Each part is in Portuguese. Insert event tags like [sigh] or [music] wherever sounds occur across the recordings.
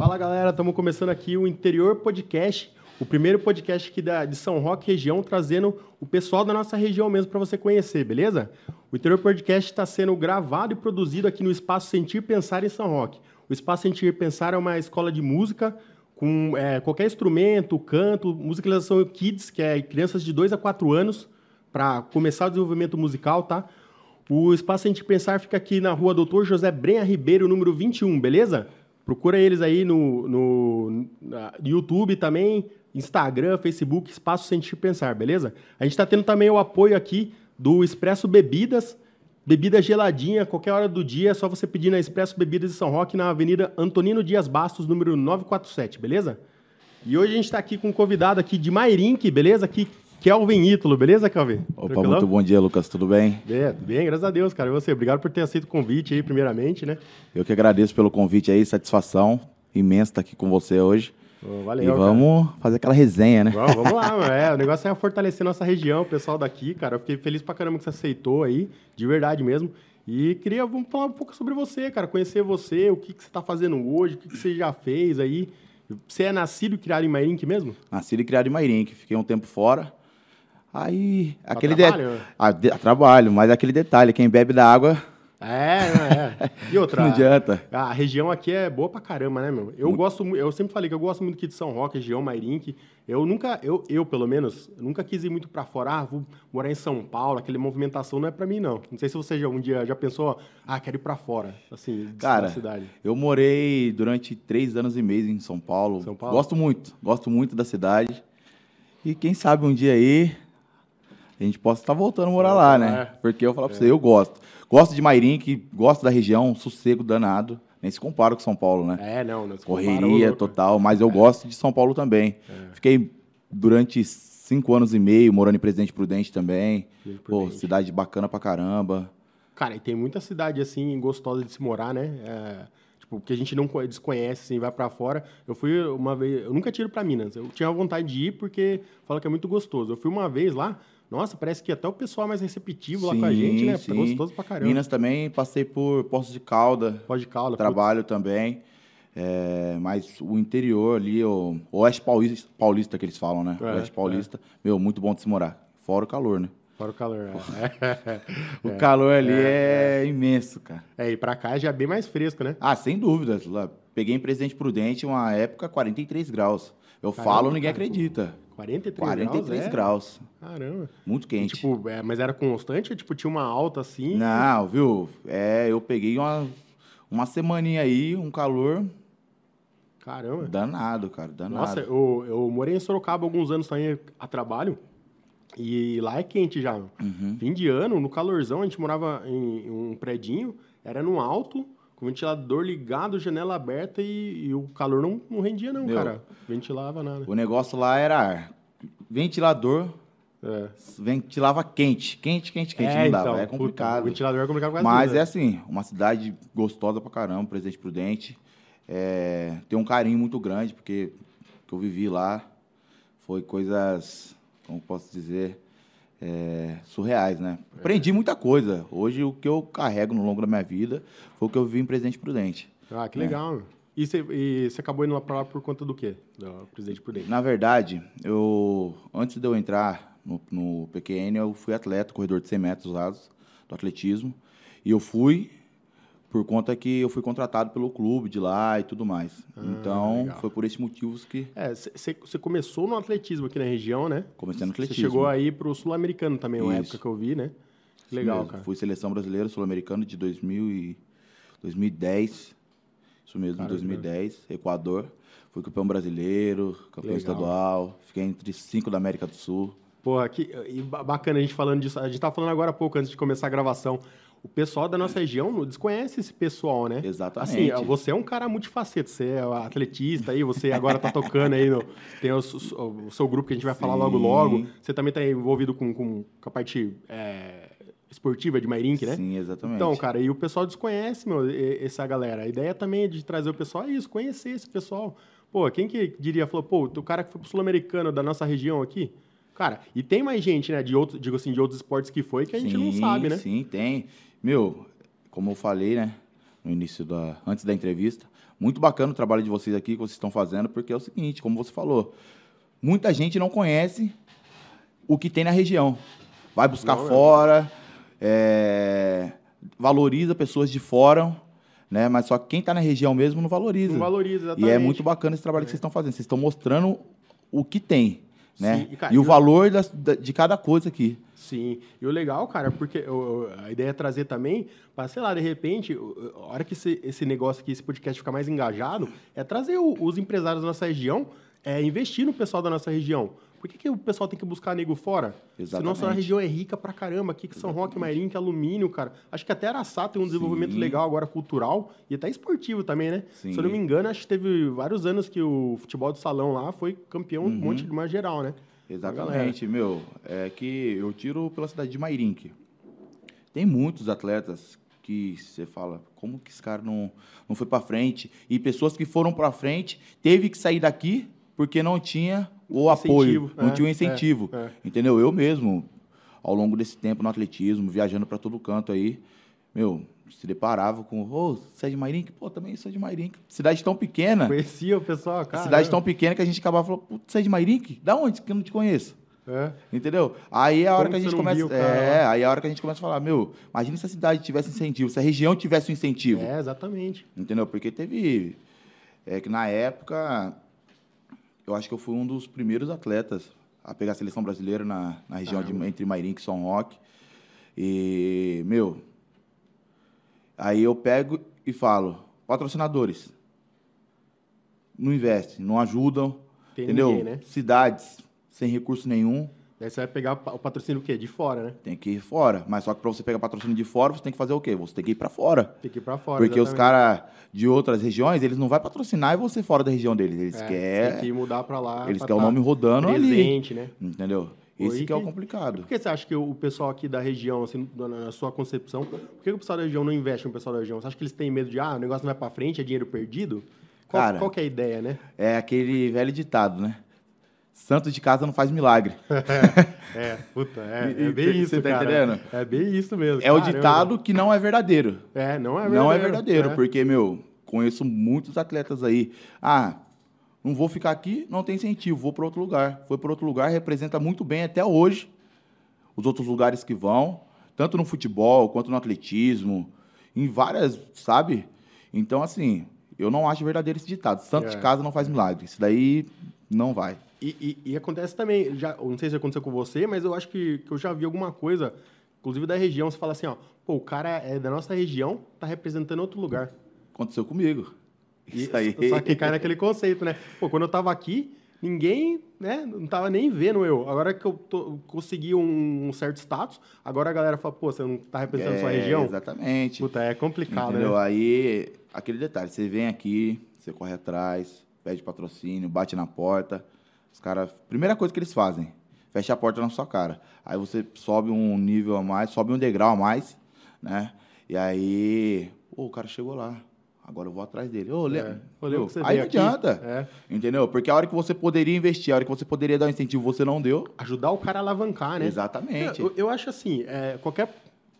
Fala galera, estamos começando aqui o Interior Podcast, o primeiro podcast aqui da, de São Roque região, trazendo o pessoal da nossa região mesmo para você conhecer, beleza? O Interior Podcast está sendo gravado e produzido aqui no Espaço Sentir Pensar em São Roque. O Espaço Sentir Pensar é uma escola de música com é, qualquer instrumento, canto, musicalização kids, que é crianças de 2 a 4 anos, para começar o desenvolvimento musical, tá? O Espaço Sentir Pensar fica aqui na rua Doutor José Brenha Ribeiro, número 21, beleza? Procura eles aí no, no, YouTube também, Instagram, Facebook, Espaço Sentir Pensar, beleza? A gente está tendo também o apoio aqui do Expresso Bebidas, bebida geladinha, qualquer hora do dia, é só você pedir na Expresso Bebidas de São Roque, na Avenida Antonino Dias Bastos, número 947, beleza? E hoje a gente está aqui com um convidado aqui de Mairink, beleza? Aqui, Kelvin Ítalo, beleza, Kelvin? Opa, Tranquilão? muito bom dia, Lucas, tudo bem? É, bem, graças a Deus, cara. E você, obrigado por ter aceito o convite aí, primeiramente, né? Eu que agradeço pelo convite aí, satisfação imensa estar aqui com você hoje. Oh, valeu, e vamos cara. fazer aquela resenha, né? Vamos, vamos lá, [laughs] é, o negócio é fortalecer nossa região, o pessoal daqui, cara. Eu fiquei feliz pra caramba que você aceitou aí, de verdade mesmo. E queria vamos falar um pouco sobre você, cara, conhecer você, o que, que você está fazendo hoje, o que, que você já fez aí. Você é nascido e criado em Mairink mesmo? Nascido e criado em Mairink, fiquei um tempo fora. Aí, aquele trabalho? De... A, de... a trabalho, mas aquele detalhe, quem bebe da água é, é. E [laughs] outra. Não adianta. A região aqui é boa pra caramba, né, meu? Eu muito. gosto, eu sempre falei que eu gosto muito aqui de São Roque, região Mairink. Eu nunca, eu, eu pelo menos, nunca quis ir muito para fora. Ah, vou morar em São Paulo, aquela movimentação não é para mim, não. Não sei se você já um dia já pensou, ah, quero ir para fora, assim, Cara, da cidade. Eu morei durante três anos e meio em São Paulo. São Paulo. Gosto muito, gosto muito da cidade. E quem sabe um dia aí a gente possa estar voltando a morar lá, né? É. Porque eu falo para é. você, eu gosto. Gosto de Mairink, gosto da região, sossego danado. Nem se compara com São Paulo, né? É, não, não se Correria total, mas eu é. gosto de São Paulo também. É. Fiquei durante cinco anos e meio morando em Presidente Prudente também. Pô, cidade bacana pra caramba. Cara, e tem muita cidade assim gostosa de se morar, né? Tipo, que a gente não desconhece, assim, vai para fora. Eu fui uma vez, eu nunca tiro para Minas. Eu tinha vontade de ir porque fala que é muito gostoso. Eu fui uma vez lá, nossa, parece que até o pessoal mais receptivo sim, lá com a gente, né? Sim. Gostoso pra caramba. Minas também, passei por Poços de Calda. Poços de Calda. Trabalho putz. também. É, mas o interior ali, o Oeste Paulista, Paulista que eles falam, né? É, Oeste Paulista, é. meu, muito bom de se morar. Fora o calor, né? Fora o calor, é. [laughs] o é. calor ali é, é, imenso, cara. É, e pra cá já é bem mais fresco, né? Ah, sem dúvida. Peguei em Presidente Prudente uma época 43 graus. Eu Caramba, falo, ninguém cara, acredita. 43, 43 graus? É? graus. Caramba. Muito quente. E, tipo, é, mas era constante? Tipo, tinha uma alta assim? Não, viu? É, eu peguei uma, uma semaninha aí, um calor. Caramba. Danado, cara, danado. Nossa, eu, eu morei em Sorocaba alguns anos também a trabalho. E lá é quente já. Uhum. Fim de ano, no calorzão, a gente morava em um predinho, era no alto com o ventilador ligado, janela aberta e, e o calor não, não rendia, não, Meu, cara. Ventilava nada. O negócio lá era ar. Ventilador. É. Ventilava quente. Quente, quente, quente. É, não dava. Então, é complicado. Puta, o ventilador é complicado Mas é assim, uma cidade gostosa pra caramba, Presidente Prudente. É, tem um carinho muito grande, porque que eu vivi lá foi coisas, como posso dizer, é, surreais, né? Aprendi muita coisa. Hoje, o que eu carrego no longo da minha vida foi o que eu vi em Presidente Prudente. Ah, que legal. Né? E você, e você acabou indo lá para lá por conta do quê? Do Presidente Prudente? Na verdade, eu antes de eu entrar no, no PQN, eu fui atleta, corredor de 100 metros lados do atletismo. E eu fui por conta que eu fui contratado pelo clube de lá e tudo mais. Ah, então, legal. foi por esses motivos que... É, você começou no atletismo aqui na região, né? Comecei no atletismo. Você chegou aí para o Sul-Americano também, uma época que eu vi, né? Legal, cara. Fui seleção brasileira, Sul-Americano de 2000 e 2010. Isso mesmo, Caramba. 2010. Equador. Fui campeão brasileiro, campeão Legal. estadual. Fiquei entre cinco da América do Sul. Porra, que e bacana a gente falando disso. A gente estava falando agora há pouco, antes de começar a gravação o pessoal da nossa região desconhece esse pessoal, né? Exatamente. Assim, você é um cara multifaceta, você é atletista aí, você agora tá tocando aí, no, tem o, o, seu grupo que a gente vai Sim. falar logo logo. Você também tá envolvido com, com, com a parte é, esportiva de Mairink, né? Sim, exatamente. Então, cara, e o pessoal desconhece, meu, essa galera. A ideia também é de trazer o pessoal é isso, conhecer esse pessoal. Pô, quem que diria, falou, pô, o cara que foi pro Sul-Americano da nossa região aqui, Cara, e tem mais gente, né, de outro, digo assim, de outros esportes que foi que a gente sim, não sabe, né? Sim, tem. Meu, como eu falei, né? no início da, antes da entrevista. Muito bacana o trabalho de vocês aqui que vocês estão fazendo, porque é o seguinte, como você falou, muita gente não conhece o que tem na região. Vai buscar Não, é. fora, é, valoriza pessoas de fora, né? Mas só que quem está na região mesmo não valoriza. Não valoriza, E exatamente. é muito bacana esse trabalho que vocês estão fazendo. Vocês estão mostrando o que tem, né? Sim, e, cara, e o eu- valor das- da- de cada coisa aqui. Sim, e o legal, cara, porque eu- a ideia é trazer também, para sei lá, de repente, a hora que esse, esse negócio aqui, esse podcast ficar mais engajado, é trazer o- os empresários da nossa região, é investir no pessoal da nossa região. Por que, que o pessoal tem que buscar nego fora? Se nossa Exatamente. região é rica pra caramba, aqui que São Roque, Mairim, que é alumínio, cara. Acho que até Araçá tem um desenvolvimento Sim. legal agora, cultural, e até esportivo também, né? Sim. Se eu não me engano, acho que teve vários anos que o futebol de salão lá foi campeão Uhum. um monte de uma geral, né? Exatamente, meu. É que eu tiro pela cidade de Mairinque. Tem muitos atletas que você fala, como que esse cara não, não foi para frente? E pessoas que foram para frente, teve que sair daqui porque não tinha o apoio, Incentivo, não é, tinha o incentivo. é, é. Entendeu? Eu mesmo, ao longo desse tempo no atletismo, viajando para todo canto aí, meu, se deparava com, ô, você é de Mairinque? Pô, também sou de Mairinque. Cidade tão pequena. Conhecia o pessoal, cara. Cidade tão pequena que a gente acabava falando, putz, você é de Mairinque? Da onde que eu não te conheço? É. Entendeu? Aí é a hora Como que a gente começa. viu cara É, aí é a hora que a gente começa a falar, meu, imagina se a cidade tivesse incentivo, se a região tivesse um incentivo. É, exatamente. Entendeu? Porque teve. É que na época, eu acho que eu fui um dos primeiros atletas a pegar a seleção brasileira na, na região de, Caramba. entre Mairinque e São Roque. E, meu. Aí eu pego e falo, patrocinadores. Não investem, não ajudam. Tem entendeu? ninguém, né? Cidades sem recurso nenhum. Daí você vai pegar o patrocínio o quê? De fora, né? Tem que ir fora. Mas só que para você pegar patrocínio de fora, você tem que fazer o quê? Você tem que ir para fora. Tem que ir pra fora. Porque os exatamente. caras de outras regiões, eles não vão patrocinar e você fora da região deles. Eles É, querem. Tem que mudar pra lá. Eles pra querem o tá nome rodando ali. presente, né? Entendeu? Esse e que é o complicado. Por que você acha que o pessoal aqui da região, assim, na sua concepção, por que o pessoal da região não investe no pessoal da região? Você acha que eles têm medo de, ah, o negócio não vai pra frente, é dinheiro perdido? Qual, Cara- qual que é a ideia, né? É aquele velho ditado, né? Santo de casa não faz milagre. [laughs] É, puta, é, E- é e bem isso, cê tá cara. entendendo? É bem isso mesmo. É o Caramba. ditado que não é verdadeiro. É, não é verdadeiro. Não é verdadeiro, é. porque, meu, conheço muitos atletas aí. Ah, não vou ficar aqui, não tem incentivo, vou para outro lugar. Foi para outro lugar, representa muito bem até hoje os outros lugares que vão, tanto no futebol quanto no atletismo, em várias, sabe? Então, assim, eu não acho verdadeiro esse ditado. Santo É. de casa não faz milagre. Isso daí não vai. E, e- e acontece também, já, não sei se aconteceu com você, mas eu acho que, que eu já vi alguma coisa, inclusive da região, você fala assim, ó, pô, o cara é da nossa região, tá representando outro lugar. Aconteceu comigo. [laughs] Isso aí. Só que cai naquele conceito, né? Pô, quando eu tava aqui, ninguém, né, não tava nem vendo eu. Agora que eu tô- consegui um, um certo status, agora a galera fala, pô, você não tá representando a sua É, região? Exatamente. Puta, é complicado, Entendeu? né? Aí, aquele detalhe, você vem aqui, você corre atrás, pede patrocínio, bate na porta. Os caras, primeira coisa que eles fazem, fecha a porta na sua cara. Aí você sobe um nível a mais, sobe um degrau a mais, né? E aí, pô, o cara chegou lá. Agora eu vou atrás dele. Ô, É. lembra? Você aí não aqui. adianta. É. Entendeu? Porque a hora que você poderia investir, a hora que você poderia dar um incentivo, você não deu. Ajudar o cara a alavancar, né? Exatamente. Eu, eu acho assim, é, qualquer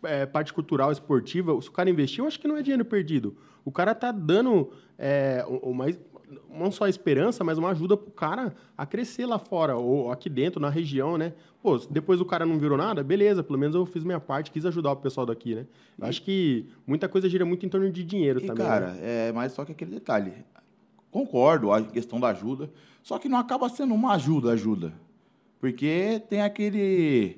é, parte cultural, esportiva, se o cara investir, eu acho que não é dinheiro perdido. O cara tá dando é, mais, não só a esperança, mas uma ajuda pro cara a crescer lá fora, ou aqui dentro, na região, né? Pô, depois o cara não virou nada, beleza, pelo menos eu fiz minha parte, quis ajudar o pessoal daqui, né? Eu acho que muita coisa gira muito em torno de dinheiro E, também. cara, né? é mais só que aquele detalhe. Concordo, a questão da ajuda, só que não acaba sendo uma ajuda, ajuda. Porque tem aquele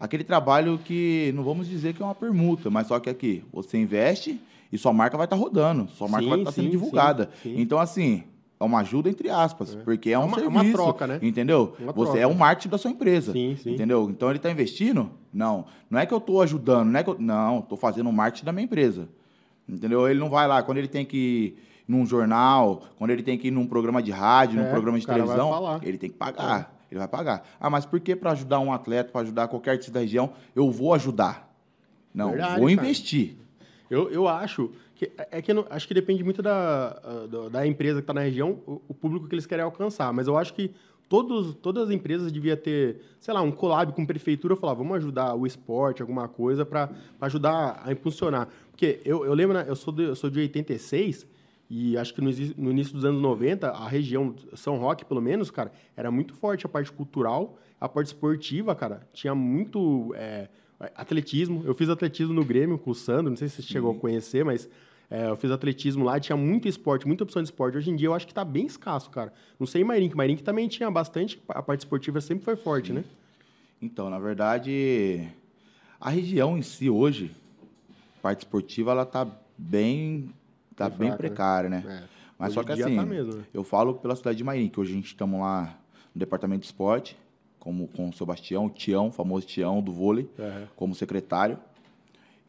aquele trabalho que não vamos dizer que é uma permuta, mas só que aqui, você investe e sua marca vai estar rodando, sua marca Sim, vai estar sendo sim, divulgada. sim, sim. Então, assim, é uma ajuda entre aspas, porque é um uma- é serviço. uma troca, né? Entendeu? Uma você troca. é o marketing da sua empresa. Sim, sim. Entendeu? Então ele está investindo? Não. Não é que eu estou ajudando, não é que eu... Não, estou fazendo o marketing da minha empresa. Entendeu? Ele não vai lá, quando ele tem que ir num jornal, quando ele tem que ir num programa de rádio, É, num programa de televisão, ele tem que pagar. Ele vai pagar. Ah, mas por que para ajudar um atleta, para ajudar qualquer artista da região, eu vou ajudar? Não, Verdade, vou cara. Eu, eu acho que é que eu não- acho que depende muito da, ah, da, empresa que está na região, o, o público que eles querem alcançar. Mas eu acho que todos, todas as empresas deviam ter, sei lá, um collab com prefeitura, falar, vamos ajudar o esporte, alguma coisa, para ajudar a impulsionar. Porque eu, eu lembro, né, eu sou de, eu sou de 86, e acho que no, no, início dos anos 90, a região São Roque, pelo menos, cara, era muito forte a parte cultural, a parte esportiva, cara, tinha muito é, atletismo. Eu fiz atletismo no Grêmio com o Sandro, não sei se você Sim. chegou a conhecer, mas é, eu fiz atletismo lá, tinha muito esporte, muita opção de esporte. Hoje em dia eu acho que está bem escasso, cara. Não sei em Mairink, Mairink também tinha bastante, a parte esportiva sempre foi forte, Sim. né? Então, na verdade, a região em si hoje, parte esportiva, ela tá bem, tá bem, fraca, né? precária, né? né? É. Mas hoje só que assim, tá mesmo, né? eu falo pela cidade de Mairink, hoje a gente estamos lá no departamento de esporte, como com o Sebastião, o Tião, o famoso Tião do vôlei, uhum. como secretário.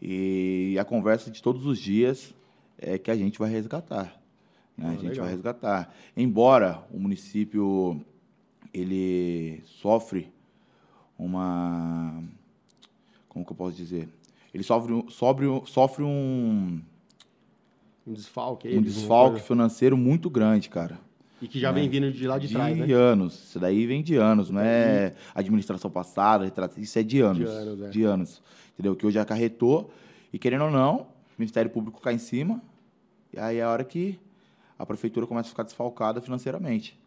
E a conversa de todos os dias é que a gente vai resgatar. Né? Ah, a gente legal. vai resgatar. Embora o município ele sofre uma como que eu posso dizer? Ele sofre, sofre, sofre um um desfalque, um desfalque financeiro muito grande, cara. E que já né? vem vindo de lá de, de trás, né? De anos. Isso daí vem de anos, não é administração passada, isso é de anos. De anos, é. De anos. Entendeu? Que hoje acarretou, e querendo ou não, o Ministério Público cai em cima, e aí é a hora que a prefeitura começa a ficar desfalcada financeiramente,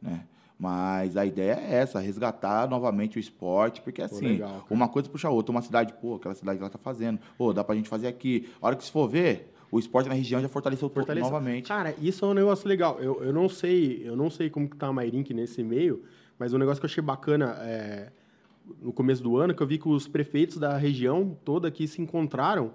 né? Mas a ideia é essa, resgatar novamente o esporte, porque assim, legal, uma coisa puxa a outra. Uma cidade, pô, aquela cidade que ela tá fazendo, pô, dá pra gente fazer aqui. A hora que se for ver, o esporte na região já fortaleceu, fortaleceu. novamente. Cara, isso é um negócio legal. Eu, eu não sei, eu não sei como que tá a Mairink nesse meio, mas um negócio que eu achei bacana é, no começo do ano, que eu vi que os prefeitos da região toda aqui se encontraram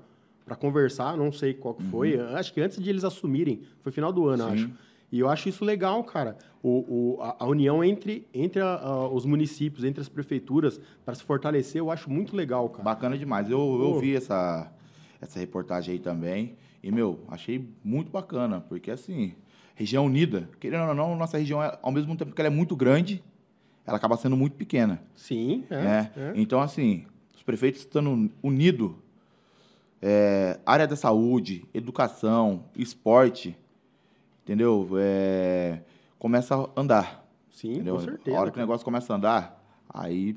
para conversar, não sei qual que foi, uhum. acho que antes de eles assumirem, foi final do ano, Sim. acho. E eu acho isso legal, cara. O, o a, a, união entre, entre a, a, os municípios, entre as prefeituras, para se fortalecer, eu acho muito legal, cara. Bacana demais. Eu, eu vi essa, essa reportagem aí também. E, meu, achei muito bacana, porque assim, região unida, querendo ou não, nossa região, é, ao mesmo tempo que ela é muito grande, ela acaba sendo muito pequena. Sim, é. Né? é. Então, assim, os prefeitos estando unidos, é, área da saúde, educação, esporte, entendeu? É, começa a andar. Sim, entendeu? com certeza. A hora que o negócio começa a andar, aí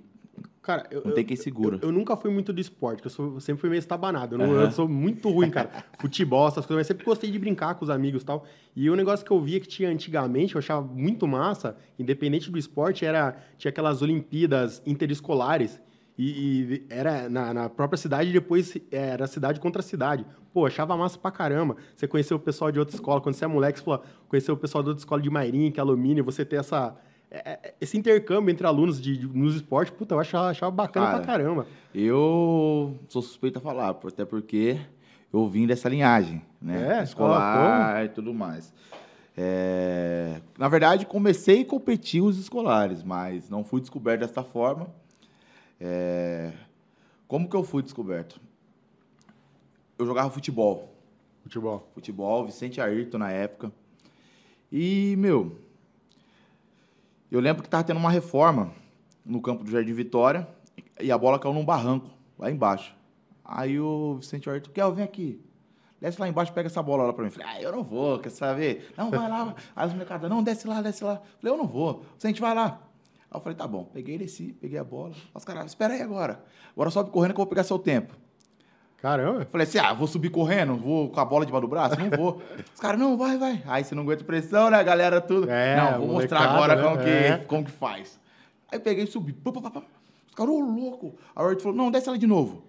Cara, eu, não tem quem segura. Eu, eu, nunca fui muito do esporte, eu, sou, eu sempre fui meio estabanado. Eu, não, uhum. eu, sou muito ruim, cara. [laughs] Futebol, essas coisas, mas sempre gostei de brincar com os amigos e tal. E o negócio que eu via que tinha antigamente, eu achava muito massa, independente do esporte, era tinha aquelas Olimpíadas interescolares. E, e era na, na, própria cidade e depois era cidade contra cidade. Pô, achava massa pra caramba. Você conheceu o pessoal de outra escola. Quando você é moleque, você falou, conheceu o pessoal de outra escola de Mairim, que é alumínio, você ter essa esse intercâmbio entre alunos de, de, nos esportes, puta, eu achava, achava bacana Cara, pra caramba. Eu sou suspeito a falar, até porque eu vim dessa linhagem, né? É, Escolar e tudo mais. É... Na verdade, comecei a competir os escolares, mas não fui descoberto dessa forma. É... Como que eu fui descoberto? Eu jogava futebol. Futebol. Futebol, Vicente Ayrton na época. E, meu, eu lembro que estava tendo uma reforma no campo do Jardim Vitória e a bola caiu num barranco, lá embaixo. Aí o Vicente Horto, Kel, vem aqui. Desce lá embaixo, pega essa bola lá para mim. Falei, ah, eu não vou, quer saber? Não, vai lá. Aí os molecados, não, desce lá, desce lá. Falei, eu não vou. Vicente, vai lá. Aí eu falei, tá bom. Peguei, desci, peguei a bola. Os caras, espera aí agora. Agora sobe correndo que eu vou pegar seu tempo. Caramba. Falei assim, ah, vou subir correndo, vou com a bola debaixo do braço? Não vou. [laughs] Os caras, não, vai, vai. Aí você não aguenta pressão, né, galera, tudo. É, não, vou mostrar agora né? como, que, é. como que faz. Aí peguei e subi. Os caras, ô, louco. Aí o Arthur falou, não, desce ela de novo.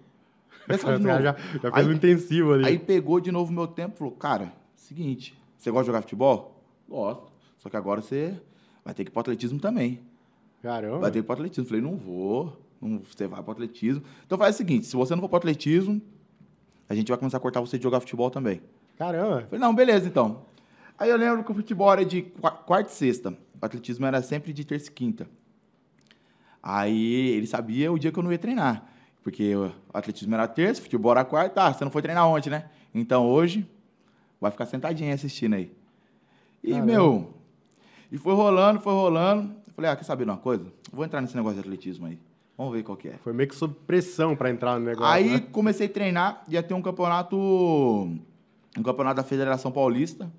Desce ela de [laughs] novo. Já, já fez um intensivo ali. Aí pegou de novo o meu tempo e falou, cara, seguinte, você gosta de jogar futebol? Gosto. Só que agora você vai ter que ir pro atletismo também. Caramba. Vai ter que ir pro atletismo. Falei, não vou. Não, você vai pro atletismo. Então faz o seguinte, se você não for pro atletismo, a gente vai começar a cortar você de jogar futebol também. Caramba. Falei, não, beleza, então. Aí eu lembro que o futebol era de quarta e sexta. O atletismo era sempre de terça e quinta. Aí ele sabia o dia que eu não ia treinar. Porque o atletismo era terça, futebol era quarta. Ah, você não foi treinar ontem, né? Então hoje, vai ficar sentadinho assistindo aí. E, Caramba. meu, e foi rolando, foi rolando. Eu falei, ah, quer saber de uma coisa? Vou entrar nesse negócio de atletismo aí. Vamos ver qual que é. Foi meio que sob pressão para entrar no negócio. Aí né? comecei a treinar, ia ter um campeonato. Um campeonato da Federação Paulista.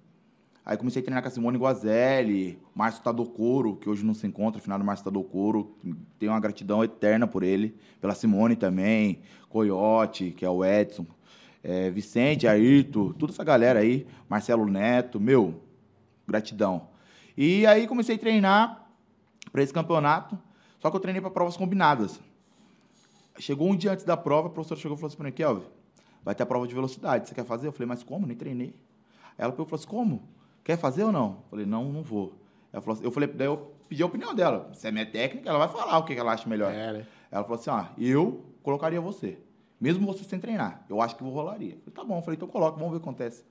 Aí comecei a treinar com a Simone Guazelli, Márcio Tadocoro, que hoje não se encontra, final do Márcio Tadocoro. Tenho uma gratidão eterna por ele, pela Simone também, Coyote, que é o Edson, é, Vicente, Ayrton, toda essa galera aí, Marcelo Neto, meu, gratidão. E aí comecei a treinar para esse campeonato, só que eu treinei para provas combinadas. Chegou um dia antes da prova, a professora chegou e falou assim para mim, Kelvin, vai ter a prova de velocidade, você quer fazer? Eu falei, mas como? Nem treinei. Ela falou assim, como? Quer fazer ou não? Eu falei, não, não vou. Ela falou assim, eu falei, daí eu pedi a opinião dela. Se é minha técnica, ela vai falar o que ela acha melhor. É, né? Ela falou assim, ah, eu colocaria você. Mesmo você sem treinar. Eu acho que eu rolaria. Eu falei, tá bom. Eu falei, então coloca, vamos ver o que acontece.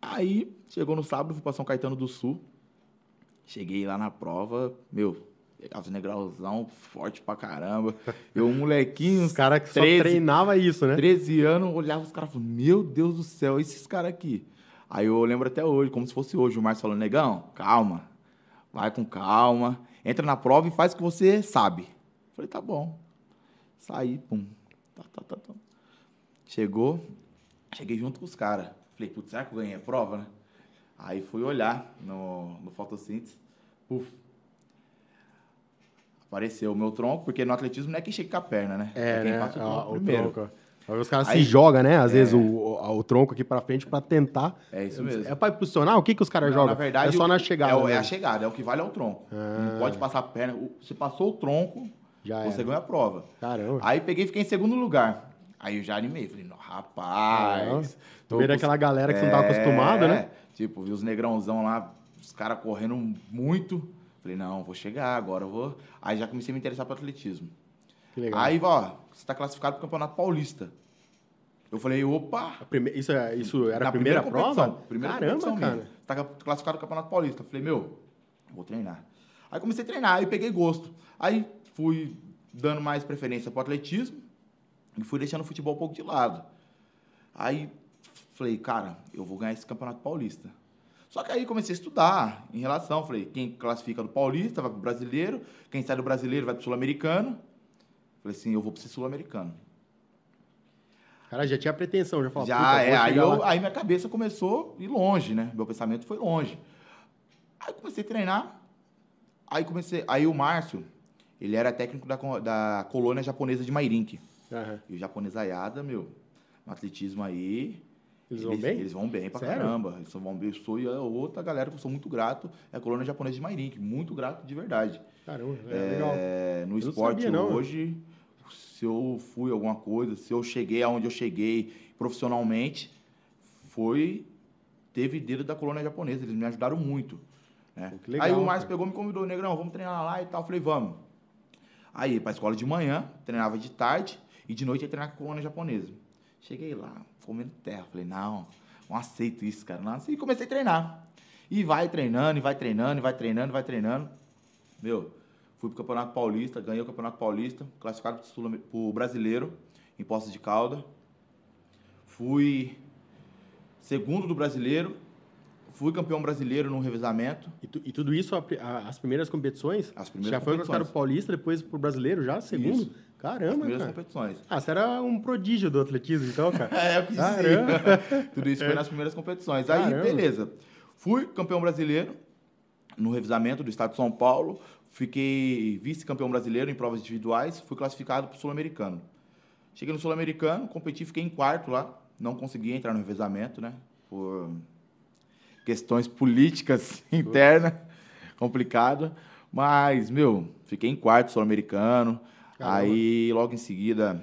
Aí, chegou no sábado, fui para São Caetano do Sul. Cheguei lá na prova, meu, pegava negrauzão forte pra caramba. Eu, um molequinho. Os caras que 13, só treinava isso, né? 13 anos, olhava os caras e falava, meu Deus do céu, esses caras aqui. Aí eu lembro até hoje, como se fosse hoje, o Márcio falando, negão, calma, vai com calma, entra na prova e faz o que você sabe. falei, tá bom. Saí, pum. Tá, tá, tá, tá. Chegou, cheguei junto com os caras. Falei, putz, será que eu ganhei a prova, né? Aí fui olhar no, no fotossíntese, puf, apareceu o meu tronco, porque no atletismo não é quem chega com a perna, né? É, é quem né? passa o tronco ah, primeiro. O tronco. Os caras se jogam, né? Às é... vezes o, o, o, tronco aqui pra frente pra tentar. É isso mesmo. É pra impulsionar? O que, que os caras jogam? Na verdade, é só na chegada. É, o, é, a chegada, é o que vale é o tronco. Ah. Não pode passar a perna. Se passou o tronco, já você ganha a prova. Caramba. Aí peguei e fiquei em segundo lugar. Aí eu já animei. Falei, rapaz. Tu vê aquela galera que é, você não tava acostumado, né? Tipo, vi os negrãozão lá, os caras correndo muito. Falei, não, vou chegar, agora eu vou. Aí já comecei a me interessar por atletismo. Que legal. Aí, ó, você está classificado para o Campeonato Paulista. Eu falei, opa! Prime... Isso, é, isso era a primeira, primeira prova? Primeira Caramba, cara. Você está classificado para o Campeonato Paulista. Eu falei, meu, vou treinar. Aí comecei a treinar, aí peguei gosto. Aí fui dando mais preferência para o atletismo e fui deixando o futebol um pouco de lado. Aí falei, cara, eu vou ganhar esse Campeonato Paulista. Só que aí comecei a estudar em relação, falei, quem classifica do Paulista vai para o Brasileiro, quem sai do Brasileiro vai para o Sul-Americano. Falei assim, eu vou para esse Sul-Americano. Cara, já tinha pretensão, já falava. Já, é. Aí, eu, aí minha cabeça começou a ir longe, né? Meu pensamento foi longe. Aí comecei a treinar. Aí comecei. Aí o Márcio, ele era técnico da, da colônia japonesa de Mairink. Uhum. E o japonesaiada, meu, no atletismo aí. Eles, eles vão bem? Eles vão bem pra Sério? caramba. Eles vão bem. Eu sou e a outra galera que eu sou muito grato é a colônia japonesa de Mairink. Muito grato de verdade. Caramba, é, é legal. No eu esporte sabia, hoje, se eu fui alguma coisa, se eu cheguei aonde eu cheguei profissionalmente, foi. Teve dedo da colônia japonesa. Eles me ajudaram muito. Né? Legal, Aí o Márcio pegou me convidou, Negrão, vamos treinar lá e tal. Eu falei, vamos. Aí, para a escola de manhã, treinava de tarde e de noite ia treinar com a colônia japonesa. Cheguei lá, comendo terra. Falei, não, não aceito isso, cara. Não aceito. E comecei a treinar. E vai treinando, e vai treinando, e vai treinando, e vai treinando. Meu, fui pro Campeonato Paulista, ganhei o Campeonato Paulista, classificado pro, pro brasileiro, em Poços de Calda. Fui segundo do brasileiro, fui campeão brasileiro no revezamento. E, tu, e tudo isso, a, a, as primeiras competições? As primeiras já competições. foi classificado Paulista, depois pro brasileiro, já, segundo? Isso. Caramba, As primeiras cara. competições. Ah, você era um prodígio do atletismo, então, cara? [laughs] é, eu quis [laughs] Tudo isso foi nas primeiras competições. Caramba. Aí, beleza. Fui campeão brasileiro no revisamento do estado de São Paulo. Fiquei vice-campeão brasileiro em provas individuais. Fui classificado para o Sul-Americano. Cheguei no Sul-Americano, competi, fiquei em quarto lá. Não consegui entrar no revezamento, né? Por questões políticas [laughs] internas. Complicado. Mas, meu, fiquei em quarto sul-americano. Aí, logo em seguida.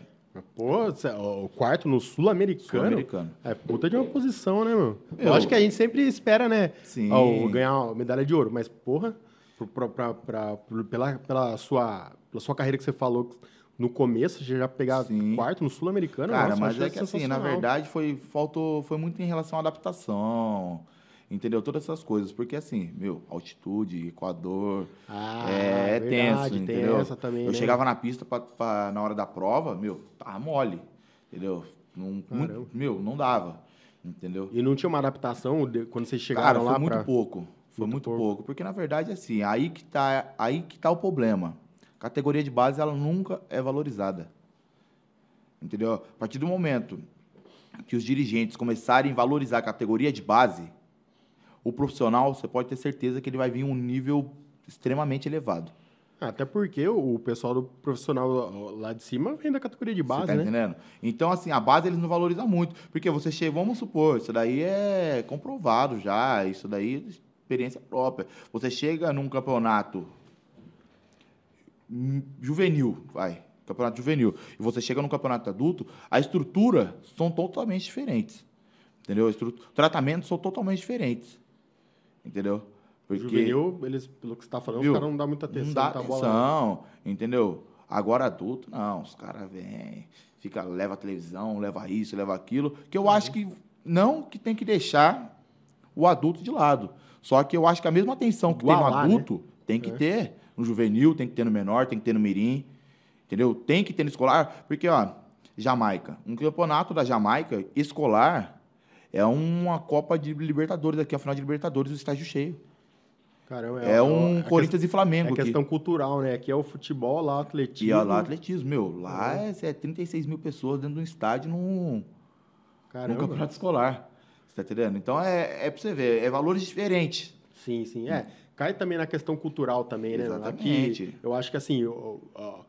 Pô, o quarto no Sul-Americano. Sul-Americano. É puta de uma posição, né, meu? Eu acho que a gente sempre espera, né? Sim. Ó, ganhar uma medalha de ouro, mas, porra, pra, pra, pra, pela, pela, sua, pela sua carreira que você falou no começo, você já pegar Sim. quarto no Sul-Americano. Cara, nossa, mas é que assim, na verdade, foi, faltou, foi muito em relação à adaptação entendeu? Todas essas coisas. Porque, assim, meu, altitude, Equador, ah, é, é verdade, tenso, entendeu? Essa também, eu né? chegava na pista pra, pra, na hora da prova, meu, tava mole, entendeu? Não, muito, meu, não dava, entendeu? E não tinha uma adaptação de, quando vocês chegaram Cara, lá? foi muito pra... pouco. Foi muito, muito pouco. pouco. Porque, na verdade, assim, aí que, tá, aí que tá o problema. Categoria de base, ela nunca é valorizada. Entendeu? A partir do momento que os dirigentes começarem a valorizar a categoria de base, o profissional, você pode ter certeza que ele vai vir um nível extremamente elevado. Até porque o pessoal do profissional lá de cima vem da categoria de base, Você tá né? entendendo? Então, assim, a base eles não valorizam muito. Porque você chega, vamos supor, isso daí é comprovado já, isso daí é experiência própria. Você chega num campeonato hum, juvenil, vai, campeonato juvenil, e você chega num campeonato adulto, a estrutura são totalmente diferentes. Entendeu? Estru- Tratamentos são totalmente diferentes. Entendeu? O juvenil, eles, pelo que você tá falando, Viu? os caras não dão muita atenção. Não dá tá bola- atenção, entendeu? Agora adulto, não, os caras vêm, fica, leva a televisão, leva isso, leva aquilo, que eu acho que não que tem que deixar o adulto de lado. Só que eu acho que a mesma atenção que tem no né? adulto, tem que É. ter no juvenil, tem que ter no menor, tem que ter no mirim, entendeu? Tem que ter no escolar, porque, ó, Jamaica, um campeonato da Jamaica escolar é uma Copa de Libertadores aqui, a final de Libertadores, o estágio cheio. Caramba, É, um a Corinthians e Flamengo É aqui. questão cultural, né? Aqui é o futebol, lá o atletismo. E ó, lá atletismo, meu, lá é, é 36 mil pessoas dentro de um estádio num, num campeonato escolar. Você tá entendendo? Então é, é pra você ver, é valores diferentes. Sim, sim. É, cai também na questão cultural também, né? Exatamente. Aqui, eu acho que assim, o, o-